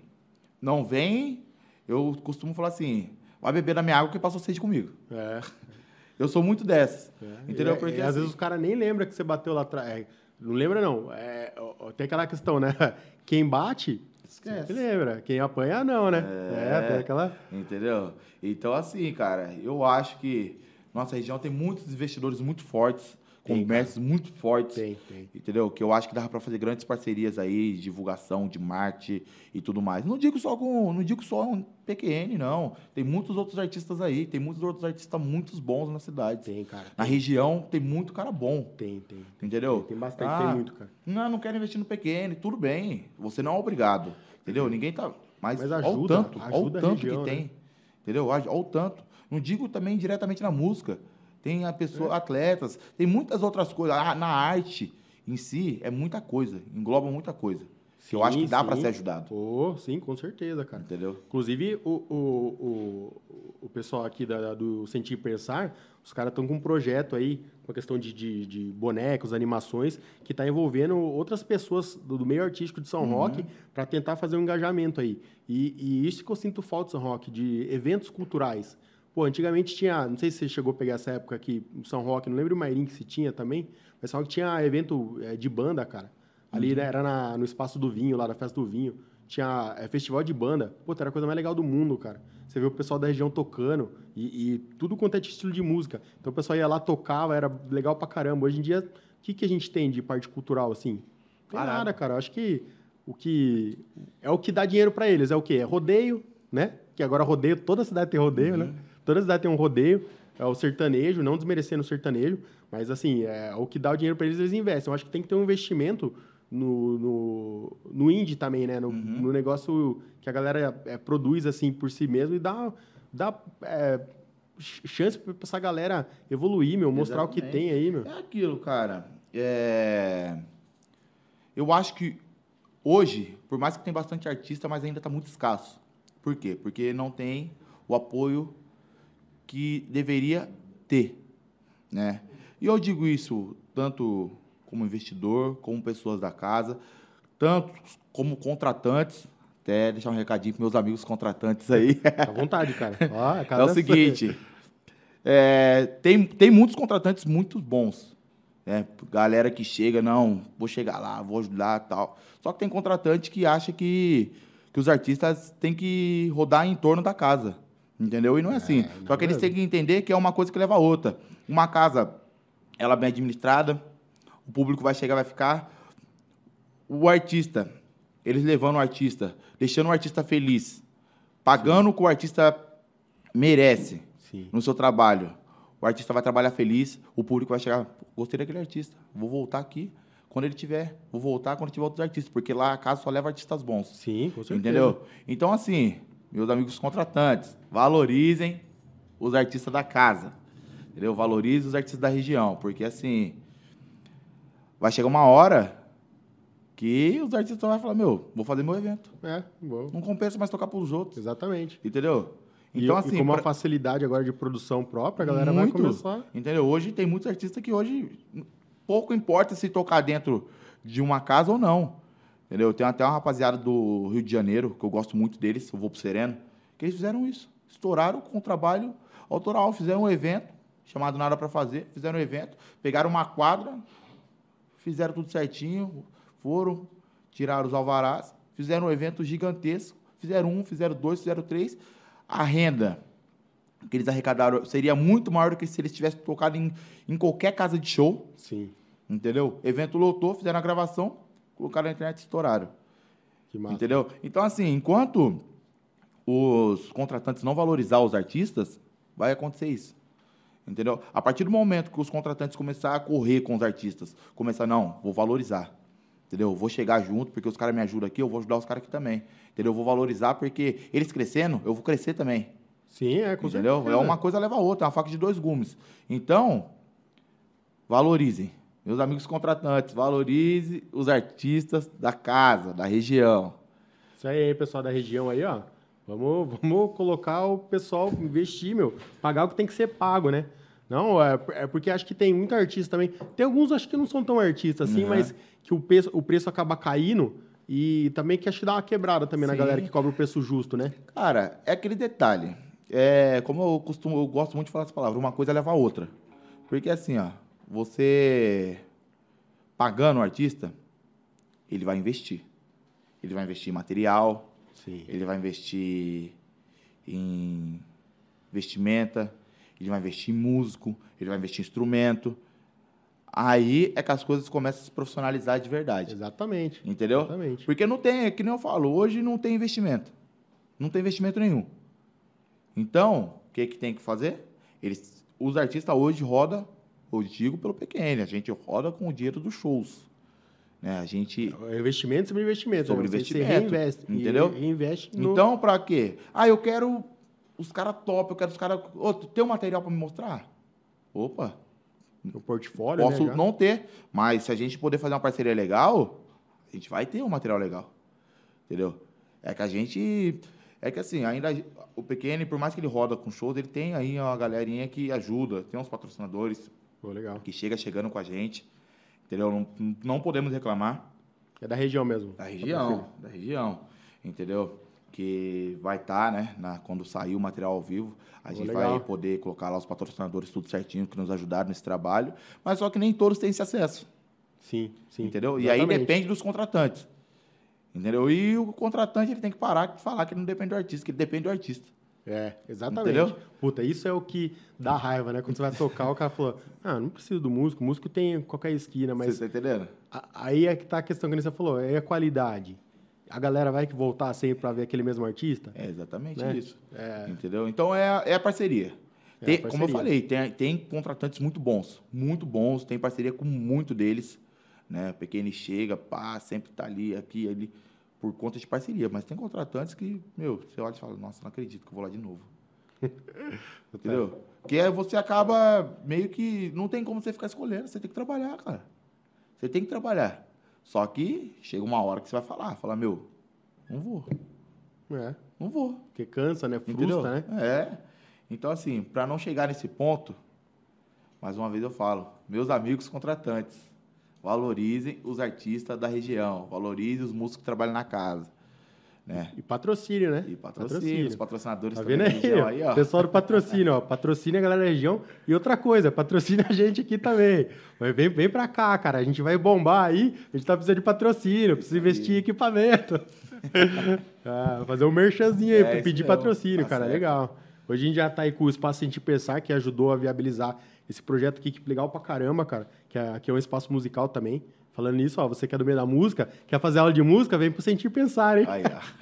não vem, eu costumo falar assim, vai beber da minha água que passou sede comigo. É. [laughs] Eu sou muito dessas. É, Entendeu? Porque e às assim- vezes os caras nem lembram que você bateu lá atrás. É, não lembra, não. É, tem aquela questão, né? [laughs] Quem bate, Esquece. sempre lembra. Quem apanha, não, né? É, tem aquela. Entendeu? Então, assim, cara, eu acho que nossa região tem muitos investidores muito fortes, Tem, comércios muito fortes. Tem, tem. Entendeu? Que eu acho que dava para fazer grandes parcerias aí, de divulgação, de marketing e tudo mais. Não digo só com, não digo só um PQN, não. Tem muitos outros artistas aí, tem muitos outros artistas muito bons na cidade. Tem, cara. Na região tem muito cara bom, Tem, tem. entendeu? Tem bastante, Ah, tem muito, cara. Não, não quero investir no PQN, tudo bem. Você não é obrigado, entendeu? Ninguém tá, mas, Mas olha o ajuda, tanto, olha o ajuda tanto região, que né? tem, entendeu? Olha o tanto. Não digo também diretamente na música. Tem a pessoa, É. atletas, tem muitas outras coisas. Ah, Na arte em si é muita coisa, engloba muita coisa. que eu acho que Sim, dá para sim. ser ajudado, Pô, sim, com certeza, cara. entendeu? Inclusive, o, o, o, o pessoal aqui da, do Sentir e Pensar, os caras estão com um projeto aí, uma questão de, de, de bonecos, animações, que está envolvendo outras pessoas do, do meio artístico de São Roque para tentar fazer um engajamento aí. E, e isso que eu sinto falta, São Roque, de eventos culturais. Pô, antigamente tinha, não sei se você chegou a pegar essa época aqui em São Roque, não lembro o Mairim que se tinha também, mas São Roque tinha evento eh, de banda, cara. Ali né, era na- no espaço do vinho, lá da festa do vinho. Tinha é, festival de banda. Pô, era a coisa mais legal do mundo, cara. Você vê o pessoal da região tocando e, e tudo quanto é de estilo de música. Então o pessoal ia lá, tocava, era legal pra caramba. Hoje em dia, o que, que a gente tem de parte cultural, assim? Tem Parado. nada, cara. Eu acho que o que é o que dá dinheiro pra eles. É o quê? É rodeio, né? Que agora rodeio, toda cidade tem rodeio, né? Toda cidade tem um rodeio. é o sertanejo, não desmerecendo o sertanejo, mas assim, é, o que dá o dinheiro para eles, eles investem. Eu acho que tem que ter um investimento no, no, no indie também, né? No, Uhum. no negócio que a galera é, produz assim por si mesmo e dá, dá é, ch- chance para essa galera evoluir, meu, mostrar o que Exatamente. tem aí, meu. É aquilo, cara. É... Eu acho que hoje, por mais que tem bastante artista, mas ainda está muito escasso. Por quê? Porque não tem o apoio que deveria ter, né? E eu digo isso tanto como investidor, como pessoas da casa, tanto como contratantes. Até deixar um recadinho para meus amigos contratantes aí. À vontade, cara. [laughs] É o seguinte, é, tem, tem muitos contratantes muito bons. Né? Galera que chega, não, vou chegar lá, vou ajudar tal. Só que tem contratante que acha que, que os artistas têm que rodar em torno da casa. Entendeu? E não é assim. não Só que eles é. têm que entender que é uma coisa que leva a outra. Uma casa, ela bem administrada, o público vai chegar, vai ficar. O artista, eles levando o artista, deixando o artista feliz, pagando o que o artista merece Sim. no seu trabalho. O artista vai trabalhar feliz, o público vai chegar, "Pô, gostei daquele artista, vou voltar aqui quando ele tiver, vou voltar quando tiver outros artistas, porque lá a casa só leva artistas bons. Sim, com certeza. Entendeu? Então, assim, meus amigos contratantes, valorizem os artistas da casa. Entendeu? Valorize os artistas da região, porque assim, vai chegar uma hora que os artistas vão falar, meu, vou fazer meu evento. É, bom. Não compensa mais tocar para os outros. Exatamente. Entendeu? Então, e, assim, e com uma pra- facilidade agora de produção própria, a galera vai Muito. começar. Entendeu? Hoje tem muitos artistas que hoje pouco importa se tocar dentro de uma casa ou não. Entendeu? Tem até uma rapaziada do Rio de Janeiro, que eu gosto muito deles, eu vou pro Sereno, que eles fizeram isso. Estouraram com trabalho autoral, fizeram um evento, chamado Nada para Fazer, fizeram um evento, pegaram uma quadra, fizeram tudo certinho, foram, tiraram os alvarás, fizeram um evento gigantesco, fizeram um, fizeram dois, fizeram três. A renda que eles arrecadaram seria muito maior do que se eles tivessem tocado em, em qualquer casa de show, Sim. entendeu? Evento lotou, fizeram a gravação, colocaram na internet e estouraram, Que massa. entendeu? Então, assim, enquanto os contratantes não valorizar os artistas, vai acontecer isso. Entendeu? A partir do momento que os contratantes começarem a correr com os artistas, começar, não, vou valorizar. Entendeu? Vou chegar junto, porque os caras me ajudam aqui, eu vou ajudar os caras aqui também. Entendeu? Eu vou valorizar, porque eles crescendo, eu vou crescer também. Sim, é, com entendeu? certeza. É uma coisa leva a outra, é uma faca de dois gumes. Então, valorizem. Meus amigos contratantes, valorize os artistas da casa, da região. Isso aí, pessoal da região aí, ó. Vamos, vamos colocar o pessoal investir, meu. Pagar o que tem que ser pago, né? Não, é, é porque acho que tem muito artista também. Tem alguns, acho que não são tão artistas assim, Uhum. mas que o preço, o preço acaba caindo e também que acho que dá uma quebrada também na Sim. galera que cobra o preço justo, né? Cara, é aquele detalhe. É, como eu costumo, eu gosto muito de falar essa palavra, uma coisa leva a outra. Porque assim, ó, você pagando o artista, ele vai investir. Ele vai investir em material, Sim. ele vai investir em vestimenta, ele vai investir em músico, ele vai investir em instrumento. Aí é que as coisas começam a se profissionalizar de verdade. Exatamente. Entendeu? Exatamente. Porque não tem, é que nem eu falo, hoje não tem investimento. Não tem investimento nenhum. Então, o que, que tem que fazer? Eles, os artistas hoje rodam, eu digo pelo PQN, a gente roda com o dinheiro dos shows. Né? A gente. É Investimento sobre investimento. Sobre né? Investimento, Você reinveste. entendeu? Reinveste no... Então, pra quê? Ah, eu quero os caras top, eu quero os caras. Tu tem um material pra me mostrar? Opa, no portfólio, posso né? não ter, mas se a gente poder fazer uma parceria legal, a gente vai ter um material legal. Entendeu? É que a gente. É que assim, ainda o pequeno, por mais que ele roda com shows, ele tem aí uma galerinha que ajuda, tem uns patrocinadores Pô, legal. que chega chegando com a gente. Entendeu? Não, não podemos reclamar. É da região mesmo. Da região, da região. Entendeu? Que vai estar, né? Na, quando sair o material ao vivo, a Pô, gente legal. vai poder colocar lá os patrocinadores tudo certinho, que nos ajudaram nesse trabalho. Mas só que nem todos têm esse acesso. Sim, sim. Entendeu? E aí Exatamente. depende dos contratantes. Entendeu? E o contratante ele tem que parar de falar que ele não depende do artista, que ele depende do artista. É, exatamente. Entendeu? Puta, isso é o que dá raiva, né? Quando você vai tocar, o cara falou, ah, não preciso do músico, o músico tem em qualquer esquina, mas Você tá entendendo? aí é que tá a questão que você falou, é a qualidade. A galera vai que voltar sempre pra ver aquele mesmo artista? É exatamente Né? isso. É. Entendeu? Então é, a- é a parceria. É Tem- a como eu parceria. falei, tem, tem contratantes muito bons, muito bons, tem parceria com muito deles, né? O Pequeno chega, pá, sempre tá ali, aqui, ali, por conta de parceria. Mas tem contratantes que, meu, você olha e fala, nossa, não acredito que eu vou lá de novo. [laughs] Entendeu? Porque aí você acaba meio que. Não tem como você ficar escolhendo, você tem que trabalhar, cara. Você tem que trabalhar. Só que chega uma hora que você vai falar, falar, meu, não vou, É, não vou. porque cansa, né? Frustra, Entendeu? né? É. Então, assim, para não chegar nesse ponto, mais uma vez eu falo, meus amigos contratantes, valorizem os artistas da região, valorizem os músicos que trabalham na casa, né? E patrocínio, né? E patrocínio, os patrocinadores Tá também vendo aí? aí, ó. Pessoal do patrocínio, ó. Patrocina a galera da região. E outra coisa, patrocina a gente aqui também. Mas vem, vem pra cá, cara. A gente vai bombar aí. A gente tá precisando de patrocínio, precisa investir em equipamento. [laughs] Ah, fazer um merchanzinho aí, É, pedir mesmo. patrocínio, Tá cara. certo. Legal. Hoje a gente já tá aí com o Espaço Sentir Pensar, que ajudou a viabilizar esse projeto aqui, que legal pra caramba, cara. Que é, que é um espaço musical também. Falando nisso, ó, você que é do meio da música, quer fazer aula de música, vem pro Sentir Pensar, hein?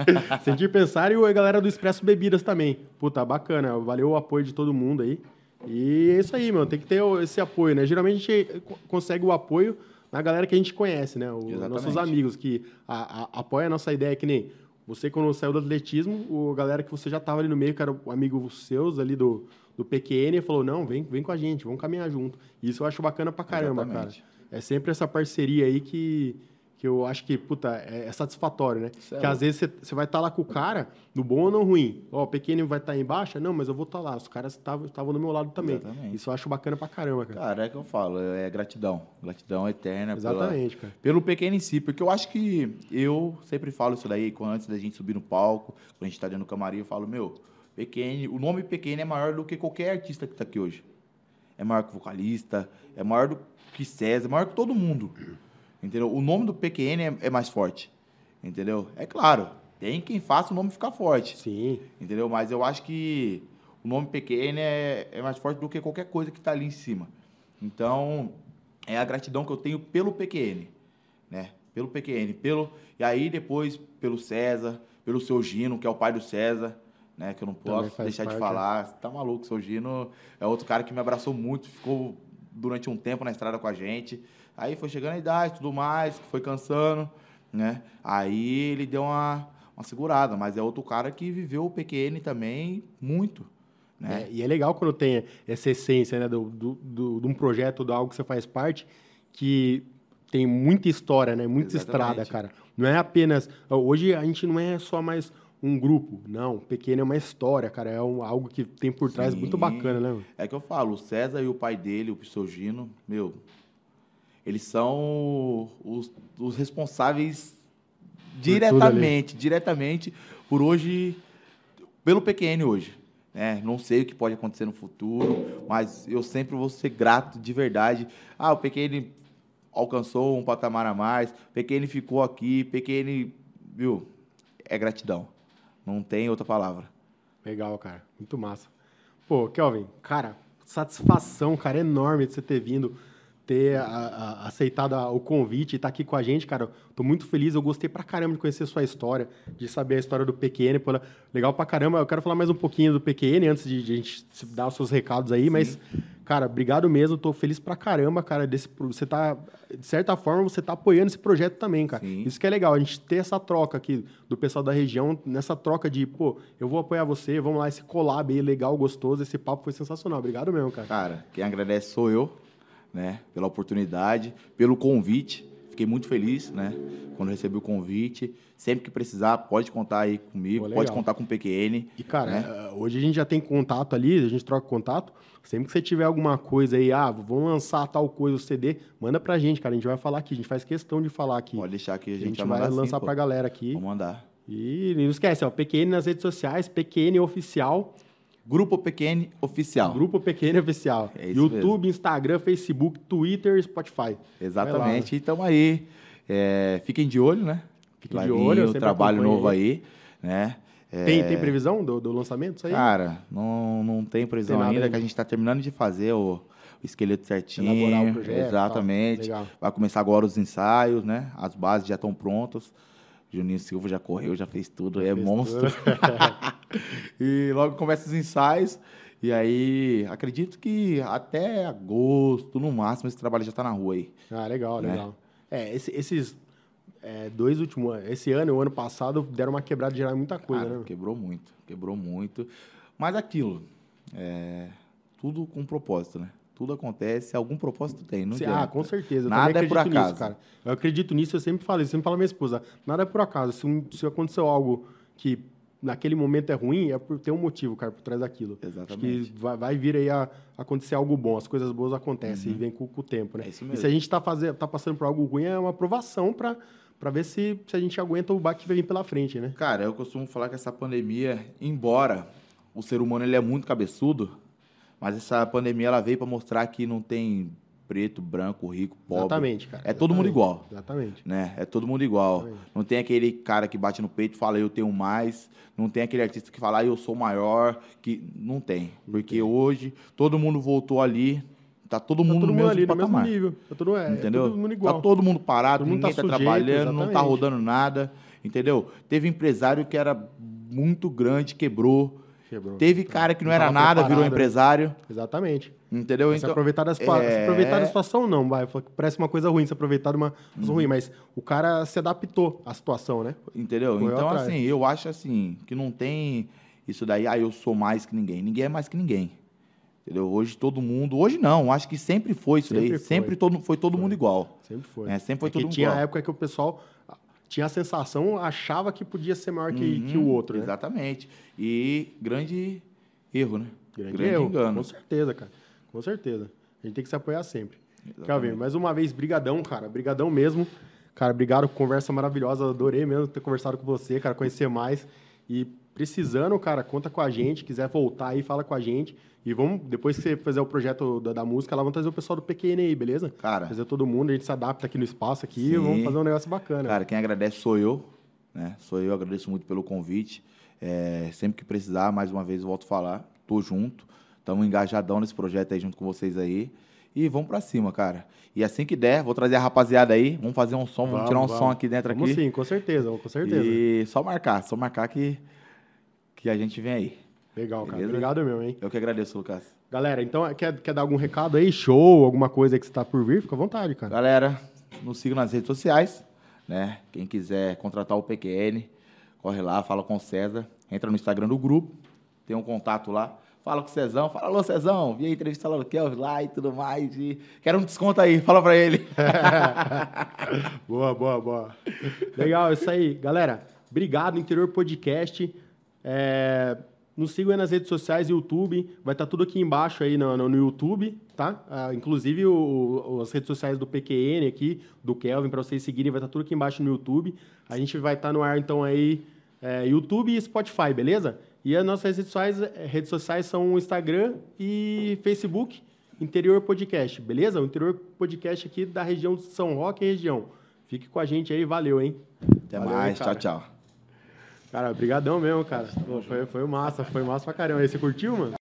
[laughs] Sentir pensar e a galera do Expresso Bebidas também. Puta, bacana. Valeu o apoio de todo mundo aí. E é isso aí, meu. Tem que ter esse apoio, né? Geralmente a gente co- consegue o apoio na galera que a gente conhece, né? Os nossos amigos que a, a, apoia a nossa ideia, que nem você quando saiu do atletismo, o galera que você já tava ali no meio, que era o amigo seus ali do, do PQN, falou, não, vem, vem com a gente, vamos caminhar junto. Isso eu acho bacana pra caramba, Exatamente. cara. É sempre essa parceria aí que, que eu acho que, puta, é, é satisfatório, né? Isso é que às vezes você- vai estar lá com o cara, no bom ou no ruim. Ó, o pequeno vai estar em baixa? Não, mas eu vou estar lá. Os caras estavam do meu lado também. Exatamente. Isso eu acho bacana pra caramba, cara. Cara, é que eu falo, é gratidão. Gratidão eterna pela, Exatamente, cara. pelo pequeno em si, porque eu acho que eu sempre falo isso daí, quando antes da gente subir no palco, quando a gente tá dentro do camarim, eu falo, meu, pequeno, o nome pequeno é maior do que qualquer artista que tá aqui hoje. É maior que vocalista, é maior do que César, é maior que todo mundo. Entendeu? O nome do PQN é, é mais forte. Entendeu? É claro, tem quem faça o nome ficar forte. Sim. Entendeu? Mas eu acho que o nome pequeno é, é mais forte do que qualquer coisa que está ali em cima. Então, é a gratidão que eu tenho pelo PQN, né? Pelo PQN, pelo e aí depois pelo César, pelo seu Gino, que é o pai do César, né? Que eu não posso deixar de parte, falar. Você tá maluco, seu Gino é outro cara que me abraçou muito, ficou durante um tempo na estrada com a gente. Aí foi chegando a idade, tudo mais, foi cansando, né? Aí ele deu uma, uma segurada, mas é outro cara que viveu o PQN também muito, né? É, e é legal quando tem essa essência né, do, do, do- de um projeto, de algo que você faz parte, que tem muita história, né? Muita Exatamente. estrada, cara. Não é apenas. Hoje a gente não é só mais um grupo. Não, pequeno é uma história, cara. É um- algo que tem por trás Sim. muito bacana, né? É que eu falo, o César e o pai dele, o seu Gino, meu, eles são os, os responsáveis diretamente, diretamente por hoje, pelo PQN hoje. Né? Não sei o que pode acontecer no futuro, mas eu sempre vou ser grato de verdade. Ah, o PQN alcançou um patamar a mais, PQN ficou aqui, PQN, viu? É gratidão. Não tem outra palavra. Legal, cara. Muito massa. Pô, Kelvin, cara, satisfação, cara, enorme de você ter vindo, ter a- a- aceitado a- o convite e estar aqui com a gente, cara. Tô muito feliz, eu gostei pra caramba de conhecer a sua história, de saber a história do PQN. Pô, legal pra caramba. Eu quero falar mais um pouquinho do PQN antes de, de a gente dar os seus recados aí, mas, cara, obrigado mesmo. Tô feliz pra caramba, cara. Desse, você tá, de certa forma, você tá apoiando esse projeto também, cara. Sim. Isso que é legal, a gente ter essa troca aqui do pessoal da região, nessa troca de, pô, eu vou apoiar você, vamos lá, esse collab aí legal, gostoso, esse papo foi sensacional. Obrigado mesmo, cara. Cara, quem agradece sou eu, né? Pela oportunidade, pelo convite. Fiquei muito feliz, né? Quando recebi o convite. Sempre que precisar, pode contar aí comigo, Pô, pode contar com o PQN. E, cara, né? eh, hoje a gente já tem contato ali, a gente troca contato. Sempre que você tiver alguma coisa aí, ah, vamos lançar tal coisa, o CD, manda pra gente, cara. A gente vai falar aqui, a gente faz questão de falar aqui. Pode deixar que a a gente, gente vai mandar lançar sim, pô. pra galera aqui. Vamos mandar. E não esquece, ó, PQN nas redes sociais, PQN Oficial, Grupo PQN Oficial. Grupo PQN Oficial. É YouTube, Instagram, Facebook, Twitter, Spotify. Exatamente. E estamos aí. É, fiquem de olho, né? Fiquem Vai de olho, o trabalho novo aí, né? É, Tem, tem previsão do, do lançamento isso aí? Cara, não, não tem previsão Tem ainda, ainda. que a gente está terminando de fazer o, o esqueleto certinho. Elaborar o projeto, Exatamente. Legal. Vai começar agora os ensaios, né? As bases já estão prontas. Juninho Silva já correu, já fez tudo, é Fez monstro. [laughs] e logo começa os ensaios. E aí, acredito que até agosto, no máximo, esse trabalho já está na rua aí. Ah, legal, Né? legal. É, esse- esses é, dois últimos anos, esse ano e o ano passado, deram uma quebrada geral em muita coisa, Cara, né? Quebrou muito, quebrou muito. Mas aquilo, é, tudo com propósito, né? Tudo acontece, algum propósito tem, não adianta. ah, com certeza. Nada é por acredito nisso, acaso. cara. Eu acredito nisso, eu sempre falo, eu sempre falo à minha esposa, nada é por acaso. Se, se aconteceu algo que naquele momento é ruim, é por ter um motivo, cara, por trás daquilo. Acho Exatamente. que vai, vai vir aí a acontecer algo bom, as coisas boas acontecem e vem com, com o tempo, né? Uhum. É isso e mesmo. se a gente tá, fazendo, tá passando por algo ruim, é uma aprovação para para ver se, se a gente aguenta o baque que vai vir pela frente, né? Cara, eu costumo falar que essa pandemia, embora o ser humano ele é muito cabeçudo, mas essa pandemia ela veio para mostrar que não tem preto, branco, rico, pobre. Exatamente, cara. É todo mundo Exatamente. igual. Exatamente. né? É todo mundo igual. Exatamente. Não tem aquele cara que bate no peito e fala eu tenho mais. Não tem aquele artista que fala "Ah, eu sou maior. que Não tem. Porque hoje todo mundo voltou ali. Tá todo Tá mundo todo no mundo mesmo ali no mesmo nível. Tá todo, é, é entendeu? todo mundo igual. Tá todo mundo parado, Todo mundo ninguém tá tá, sujeito, trabalhando, não tá exatamente. rodando nada. Entendeu? Teve empresário que era muito grande, quebrou. Quebrou. Teve cara que não, Não era nada, virou preparado, né? empresário. Exatamente. Entendeu? se aproveitar, das, pa- se é- aproveitar da situação, não, vai. Parece uma coisa ruim se aproveitar de uma coisa Uhum. ruim, mas o cara se adaptou à situação, né? Entendeu? Correu então, atrás. assim, eu acho assim, que não tem isso daí, ah, eu sou mais que ninguém. Ninguém é mais que ninguém. Entendeu? Hoje todo mundo. Hoje não, acho que sempre foi isso Sempre daí. foi. Sempre todo, foi todo mundo igual. Sempre foi. É, sempre foi Porque todo tinha igual. época que o pessoal tinha a sensação, achava que podia ser maior que, Uhum, que o outro, né? Exatamente. E grande erro, né? Grande, erro. Com certeza, cara. Com certeza. A gente tem que se apoiar sempre. Calvin, mais uma vez, brigadão, cara. Brigadão mesmo. Cara, obrigado. Conversa maravilhosa. Adorei mesmo ter conversado com você, cara. Conhecer mais. E precisando, cara, conta com a gente. Quiser voltar aí, fala com a gente. E vamos, depois que você fizer o projeto da, da música, lá vamos trazer o pessoal do PQN aí, beleza? Cara, Trazer todo mundo, a gente se adapta aqui no espaço aqui. Sim. Vamos fazer um negócio bacana. cara, quem agradece sou eu. Né? Sou eu, agradeço muito pelo convite. É, sempre que precisar, mais uma vez, eu volto a falar. Tô junto. Estamos engajadão nesse projeto aí junto com vocês aí. E vamos pra cima, cara. E assim que der, vou trazer a rapaziada aí. Vamos fazer um som, vamos, Vamos, tirar um vamos. som aqui dentro Vamos aqui. sim, com certeza, com certeza. E só marcar, só marcar que, que a gente vem aí. Legal, cara. Beleza? Obrigado mesmo, hein? Eu que agradeço, Lucas. Galera, então, quer, quer dar algum recado aí? Show, alguma coisa que você tá por vir? Fica à vontade, cara. Galera, nos sigam nas redes sociais, né? Quem quiser contratar o PQN, corre lá, fala com o César, entra no Instagram do grupo, tem um contato lá, fala com o Cezão, fala, alô Cezão, vi a entrevista lá no Kelvin lá e tudo mais, e quero um desconto aí, fala pra ele. [laughs] boa, boa, boa. Legal, é isso aí. Galera, obrigado, Interior Podcast. É, nos sigam aí nas redes sociais, YouTube. Vai estar tudo aqui embaixo aí no, no, no YouTube, tá? Ah, inclusive o- o- as redes sociais do PQN aqui, do Kelvin, para vocês seguirem, vai estar tudo aqui embaixo no YouTube. A gente vai estar no ar, então, aí, é, YouTube e Spotify, beleza? E as nossas redes sociais, eh, redes sociais são o Instagram e Facebook, Interior Podcast, beleza? O Interior Podcast aqui da região de São Roque e região. Fique com a gente aí, valeu, hein? Até Valeu, mais, tchau, tchau. Cara, brigadão mesmo, cara. Pô, foi, foi massa, foi massa pra caramba. Aí, você curtiu, mano?